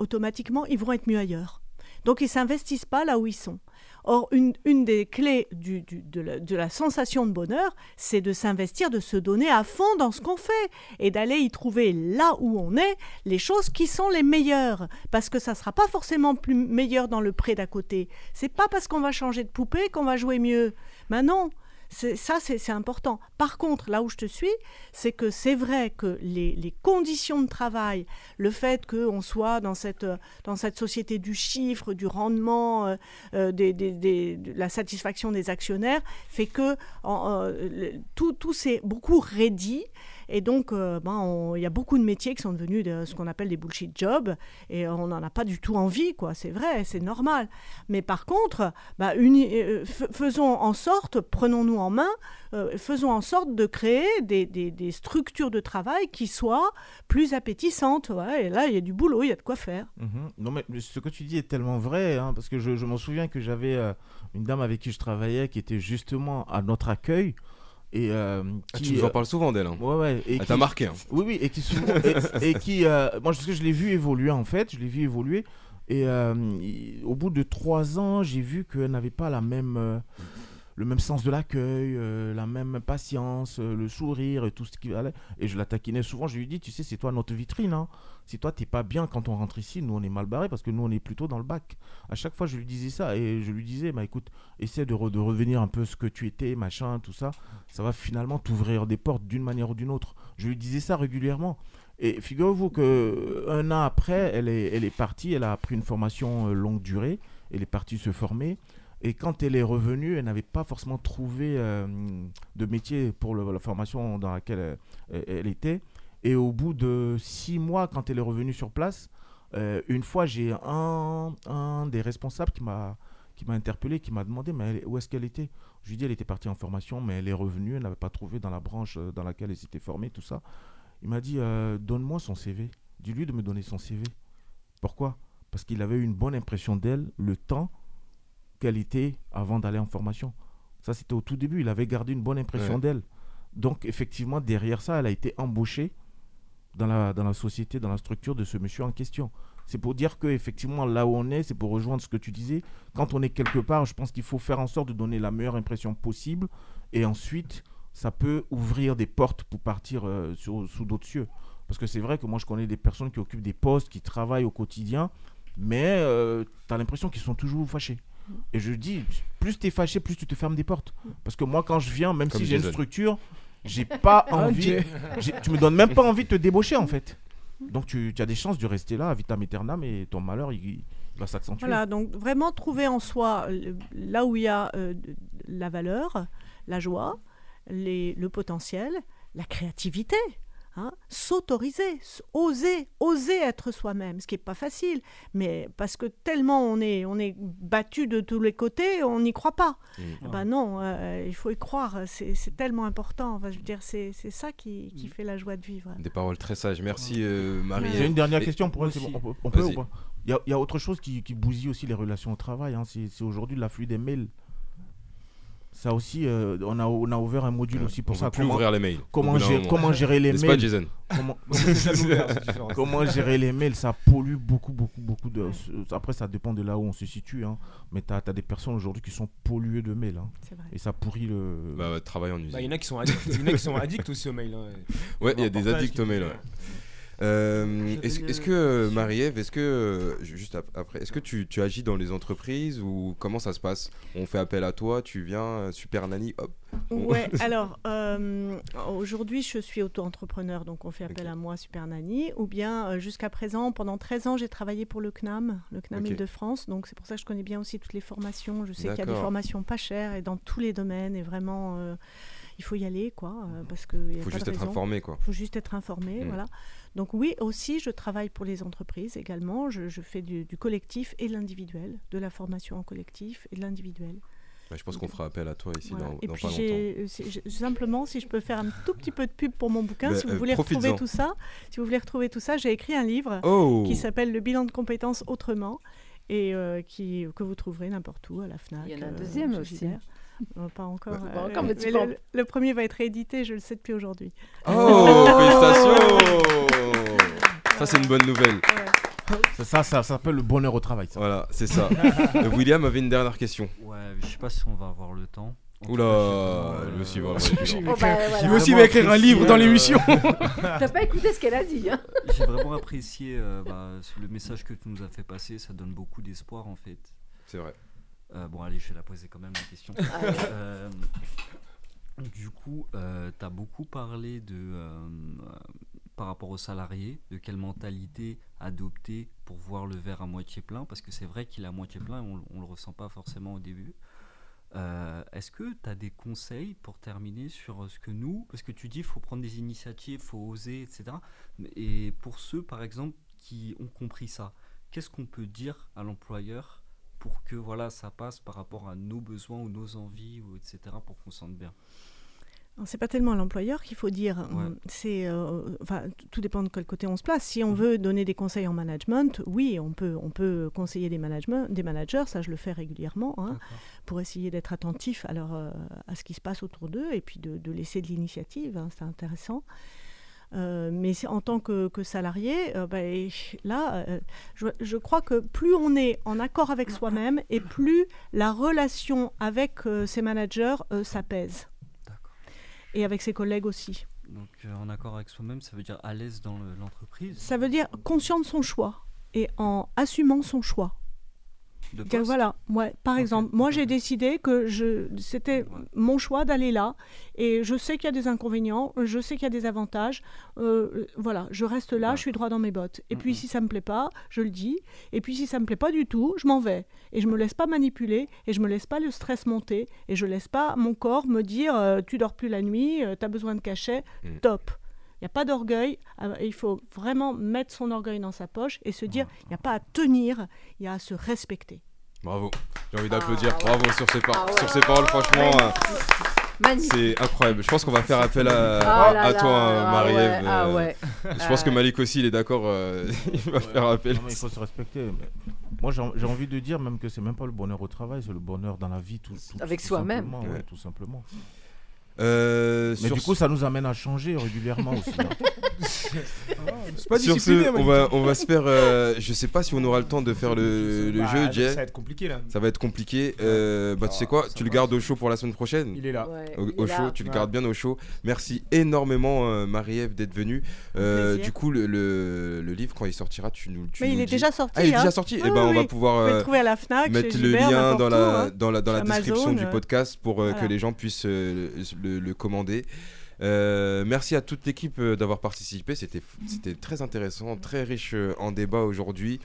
Automatiquement, ils vont être mieux ailleurs. Donc, ils s'investissent pas là où ils sont. Or, une, des clés de, la, sensation de bonheur, c'est de s'investir, de se donner à fond dans ce qu'on fait et d'aller y trouver là où on est les choses qui sont les meilleures. Parce que ça ne sera pas forcément plus meilleur dans le pré d'à côté. C'est pas parce qu'on va changer de poupée qu'on va jouer mieux. Mais non, ça c'est important. Par contre, là où je te suis, c'est que c'est vrai que les, conditions de travail, le fait qu'on soit dans cette, dans cette société du chiffre, du rendement, euh, euh, de la satisfaction des actionnaires, fait que euh, tout, tout s'est beaucoup raidi Et donc, euh, ben, il y a beaucoup de métiers qui sont devenus de, ce qu'on appelle des bullshit jobs, et on n'en a pas du tout envie, quoi. C'est vrai, c'est normal. Mais par contre, uni- euh, faisons en sorte, prenons-nous en main, euh, faisons en sorte de créer des, des- structures de travail qui soient plus appétissantes. et là, il y a du boulot, il y a de quoi faire. Mhm. Non, mais ce que tu dis est tellement vrai, hein, parce que je, je m'en souviens que j'avais une dame avec qui je travaillais qui était justement à notre accueil. Et, euh, Ah, tu nous en euh, parles souvent d'elle. hein. Ouais, ouais. Et Elle qui- t'a marqué. hein. Oui, oui, et qui, souvent- et, et qui euh, moi, parce que je l'ai vu évoluer en fait, je l'ai vu évoluer. Et euh, au bout de trois ans, j'ai vu qu'elle n'avait pas la même, le même sens de l'accueil, euh, la même patience, euh, le sourire et tout ce qui allait. Et je la taquinais souvent. Je lui dis, tu sais, c'est toi notre vitrine. Hein. Si toi, t'es pas bien quand on rentre ici, nous, on est mal barré parce que nous, on est plutôt dans le bac. À chaque fois, je lui disais ça. Et je lui disais, bah écoute, essaie de, re- de revenir un peu ce que tu étais, machin, tout ça. Ça va finalement t'ouvrir des portes d'une manière ou d'une autre. Je lui disais ça régulièrement. Et figurez-vous que un an après, elle est, elle est partie, elle a pris une formation euh, longue durée, elle est partie se former. Et quand elle est revenue, elle n'avait pas forcément trouvé euh, de métier pour la formation dans laquelle elle, elle était. Et au bout de six mois, quand elle est revenue sur place, euh, une fois, j'ai un, des responsables qui m'a interpellé, qui m'a demandé mais où est-ce qu'elle était? Je lui ai dit elle était partie en formation, mais elle est revenue, elle n'avait pas trouvé dans la branche euh, dans laquelle elle s'était formée, tout ça. Il m'a dit euh, donne-moi son CV. Dis-lui de me donner son CV. Pourquoi? Parce qu'il avait eu une bonne impression d'elle le temps était avant d'aller en formation. Ça, c'était au tout début. Il avait gardé une bonne impression Ouais. d'elle. Donc, effectivement, derrière ça, elle a été embauchée dans la, dans la société, dans la structure de ce monsieur en question. C'est pour dire que effectivement là où on est, c'est pour rejoindre ce que tu disais. Quand on est quelque part, je pense qu'il faut faire en sorte de donner la meilleure impression possible. Et ensuite, ça peut ouvrir des portes pour partir euh, sur- sous d'autres cieux. Parce que c'est vrai que moi, je connais des personnes qui occupent des postes, qui travaillent au quotidien, mais tu as l'impression qu'ils sont toujours fâchés. Et je dis, plus tu es fâché, plus tu te fermes des portes. Parce que moi, quand je viens, même Comme si j'ai une structure, j'ai pas envie. Tu me donnes même pas envie de te débaucher, en fait. Donc tu, tu as des chances de rester là, à vitam aeternam, et ton malheur, il, il va s'accentuer. Voilà, donc vraiment trouver en soi euh, là où il y a euh, la valeur, la joie, les- le potentiel, la créativité. Hein, S'autoriser, oser, oser être soi-même, ce qui n'est pas facile, mais parce que tellement on est, on est battu de tous les côtés, on n'y croit pas. Mm. Eh Ben non, euh, il faut y croire, c'est tellement important. Enfin, je veux dire, c'est c'est ça qui, qui fait la joie de vivre. Des paroles très sages. Merci euh, Marie. J'ai une dernière Et- question pour elle. bon, on peut, on peut Vas-y. ou pas? Il y, a- il y a autre chose qui, qui bousille aussi les relations au travail. hein, c'est c'est aujourd'hui l'afflux des mails. Ça aussi, euh, on, a, on a ouvert un module aussi pour on ça. veut plus ouvrir les mails. Comment, gérer, comment gérer les mails pas, Jason comment, comment gérer les mails Ça pollue beaucoup, beaucoup, beaucoup de. Après, ça dépend de là où on se situe. hein, mais tu as, des personnes aujourd'hui qui sont polluées de mails. hein, C'est vrai. et ça pourrit le. Bah, travail en usine. Bah, Il y en a qui sont addicts, y en a qui sont addicts aussi au mail. hein. Ouais, il y a des addicts qui au mail. dit, ouais. Euh, est-ce que euh. Marie-Ève, est-ce que euh, juste ap- après, est-ce que tu, tu agis dans les entreprises ou comment ça se passe? On fait appel à toi, tu viens, super nanny, hop. Ouais, alors euh, aujourd'hui je suis auto-entrepreneur, donc on fait appel à moi, Super Nanny, ou bien jusqu'à présent, pendant 13 ans, j'ai travaillé pour le CNAM, le CNAM Ok. Île-de-France, donc c'est pour ça que je connais bien aussi toutes les formations. Je sais qu'il y a des formations pas chères et dans tous les domaines, et vraiment, euh, il faut y aller, quoi, euh, parce qu'il Il faut juste être informé, quoi. Il faut juste être informé, voilà. Donc oui, aussi, je travaille pour les entreprises également, je, je fais du, du collectif et de l'individuel, de la formation en collectif et de l'individuel. Bah, je pense qu'on fera appel à toi ici Voilà. dans, Et dans puis pas longtemps. je- simplement, si je peux faire un tout petit peu de pub pour mon bouquin, Bah, si vous euh, voulez retrouver tout ça, si vous voulez retrouver tout ça, j'ai écrit un livre Oh qui s'appelle Le bilan de compétences autrement et euh, qui que vous trouverez n'importe où à la Fnac. Il y en a un euh, deuxième chez aussi. Euh, pas encore. Pas euh, encore, mais tu mais peux le, le premier va être réédité, je le sais depuis aujourd'hui. Oh, Ça, c'est une bonne nouvelle. Ça, ça, ça s'appelle le bonheur au travail. ça. Voilà, c'est ça. Euh, William avait une dernière question. Ouais, je sais pas si on va avoir le temps. Oula, lui aussi, euh. Oh, bah, voilà. Lui aussi, va écrire un livre dans l'émission. T'as pas écouté ce qu'elle a dit. Hein J'ai vraiment apprécié euh, bah, le message que tu nous as fait passer, ça donne beaucoup d'espoir en fait. C'est vrai. Euh, bon, allez, je vais la poser quand même la question. Euh, du coup, tu as beaucoup parlé de, euh, euh, par rapport aux salariés, de quelle mentalité adopter pour voir le verre à moitié plein, parce que c'est vrai qu'il est à moitié plein on, on le ressent pas forcément au début. Euh, Est-ce que tu as des conseils pour terminer sur ce que nous, parce que tu dis faut prendre des initiatives, il faut oser, etc. Et pour ceux, par exemple, qui ont compris ça, qu'est-ce qu'on peut dire à l'employeur pour que voilà ça passe par rapport à nos besoins ou nos envies, ou etc., pour qu'on se sente bien? C'est pas tellement l'employeur qu'il faut dire. Ouais. Hum, C'est, euh, enfin, tout dépend de quel côté on se place. Si on veut donner des conseils en management, oui, on peut, on peut conseiller des, des managers. Ça, je le fais régulièrement, hein, pour essayer d'être attentif à, leur, euh, à ce qui se passe autour d'eux et puis de, de laisser de l'initiative. hein, c'est intéressant. Euh, mais en tant que, que salarié, euh, ben, là, euh, je, je crois que plus on est en accord avec soi-même et plus la relation avec ses managers s'apaise. Et avec ses collègues aussi. Donc euh, en accord avec soi-même, ça veut dire à l'aise dans le- l'entreprise. Ça veut dire conscient de son choix et en assumant son choix. De Que poste voilà, ouais, par exemple, moi j'ai décidé que je, c'était mon choix d'aller là et je sais qu'il y a des inconvénients, je sais qu'il y a des avantages. euh, voilà, je reste là, je suis droit dans mes bottes. Et puis si ça me plaît pas, je le dis. Et puis si ça me plaît pas du tout, je m'en vais. Et je me laisse pas manipuler et je me laisse pas le stress monter et je laisse pas mon corps me dire euh, tu dors plus la nuit, tu as besoin de cachet, top. Il n'y a pas d'orgueil, euh, il faut vraiment mettre son orgueil dans sa poche et se dire, il n'y a pas à tenir, il y a à se respecter. Bravo. J'ai envie d'applaudir. Bravo sur ces, par- Ah ouais. sur ces paroles, franchement. euh. C'est incroyable. Je pense qu'on va faire appel à, Ah toi, ah Marie-Ève. ouais, ah ouais. Je pense Ah que. Malik aussi, il est d'accord. euh, il va faire appel. Non, mais il faut se respecter. Moi, j'ai j'ai envie de dire même que c'est même pas le bonheur au travail, c'est le bonheur dans la vie, tout, tout- Avec tout soi-même. simplement, ouais, Ouais. tout simplement. Euh, Mais du coup, ça nous amène à changer régulièrement aussi. hein. C'est pas Sur ce, on Malik. va, on va se faire. euh, je sais pas si on aura le temps de faire le, le Bah, jeu, ça Jay. va être compliqué, là. Ça va être compliqué. Euh, bah, tu sais quoi Tu le gardes au chaud pour la semaine prochaine Il est là. Ouais, Au, au est chaud, là. tu le Ouais. gardes bien au chaud. Merci énormément, euh, Marie-Ève, d'être venue. Euh, du coup, le, le- le livre, quand il sortira, tu nous, tu Mais nous il est dis. déjà sorti. Ah, il est hein. déjà sorti Oui, Eh ben, on va pouvoir Vous pouvez euh, le trouver à la Fnac, mettre le Gilbert, lien dans la, hein. dans description du podcast pour que les gens puissent euh, le, commander. Euh, merci à toute l'équipe euh, d'avoir participé. C'était c'était très intéressant, très riche euh, en débat aujourd'hui.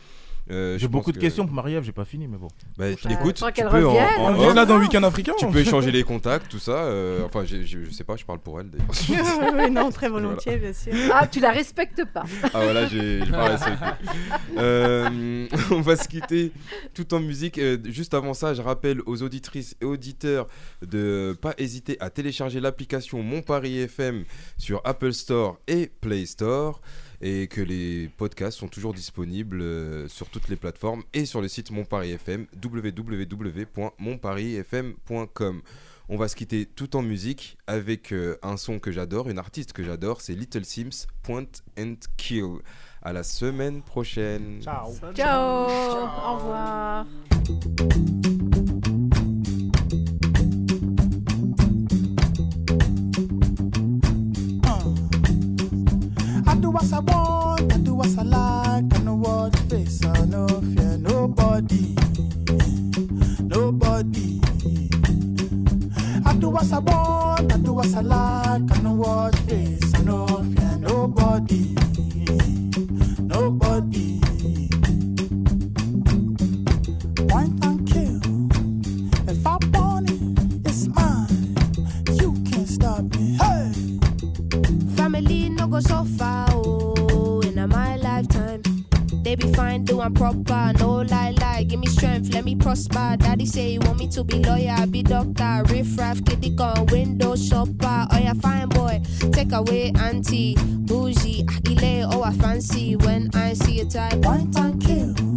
Euh, J'ai beaucoup de que- questions pour Marie-Ève, j'ai pas fini, mais bon. Bah, Euh, écoute, tu qu'elle peux en, off, là dans Week-end africain. tu peux échanger les contacts, tout ça. euh, enfin, j'ai- j'ai- je sais pas, je parle pour elle d'ailleurs. non, très volontiers, bien sûr. Ah, tu la respectes pas. Ah voilà, j'ai j'ai pas respecté. Euh, on va se quitter tout en musique. Euh, juste avant ça, je rappelle aux auditrices et auditeurs de pas hésiter à télécharger l'application Mon Paris FM sur Apple Store et Play Store et que les podcasts sont toujours disponibles euh, sur toutes les plateformes et sur le site Mon Paris FM www.monparisfm.com. On va se quitter tout en musique avec euh, un son que j'adore, une artiste que j'adore, c'est Little Sims Point and Kill. À la semaine prochaine. Ciao. Ciao. Au revoir. What I want, I do what I like, I know what face, I no fear nobody, nobody. I do what I want, I do what I like, I know what face, I no fear nobody, nobody. Point and kill, if I want it, it's mine, you can't stop me, hey. Family no go so far, They be fine, doing proper, no lie, lie. Give me strength, let me prosper. Daddy say you want me to be lawyer, be doctor, riff raff, kitty gun, window shopper. Oh yeah, fine boy, take away auntie, bougie, akile, oh I fancy when I see a type. Point and kill.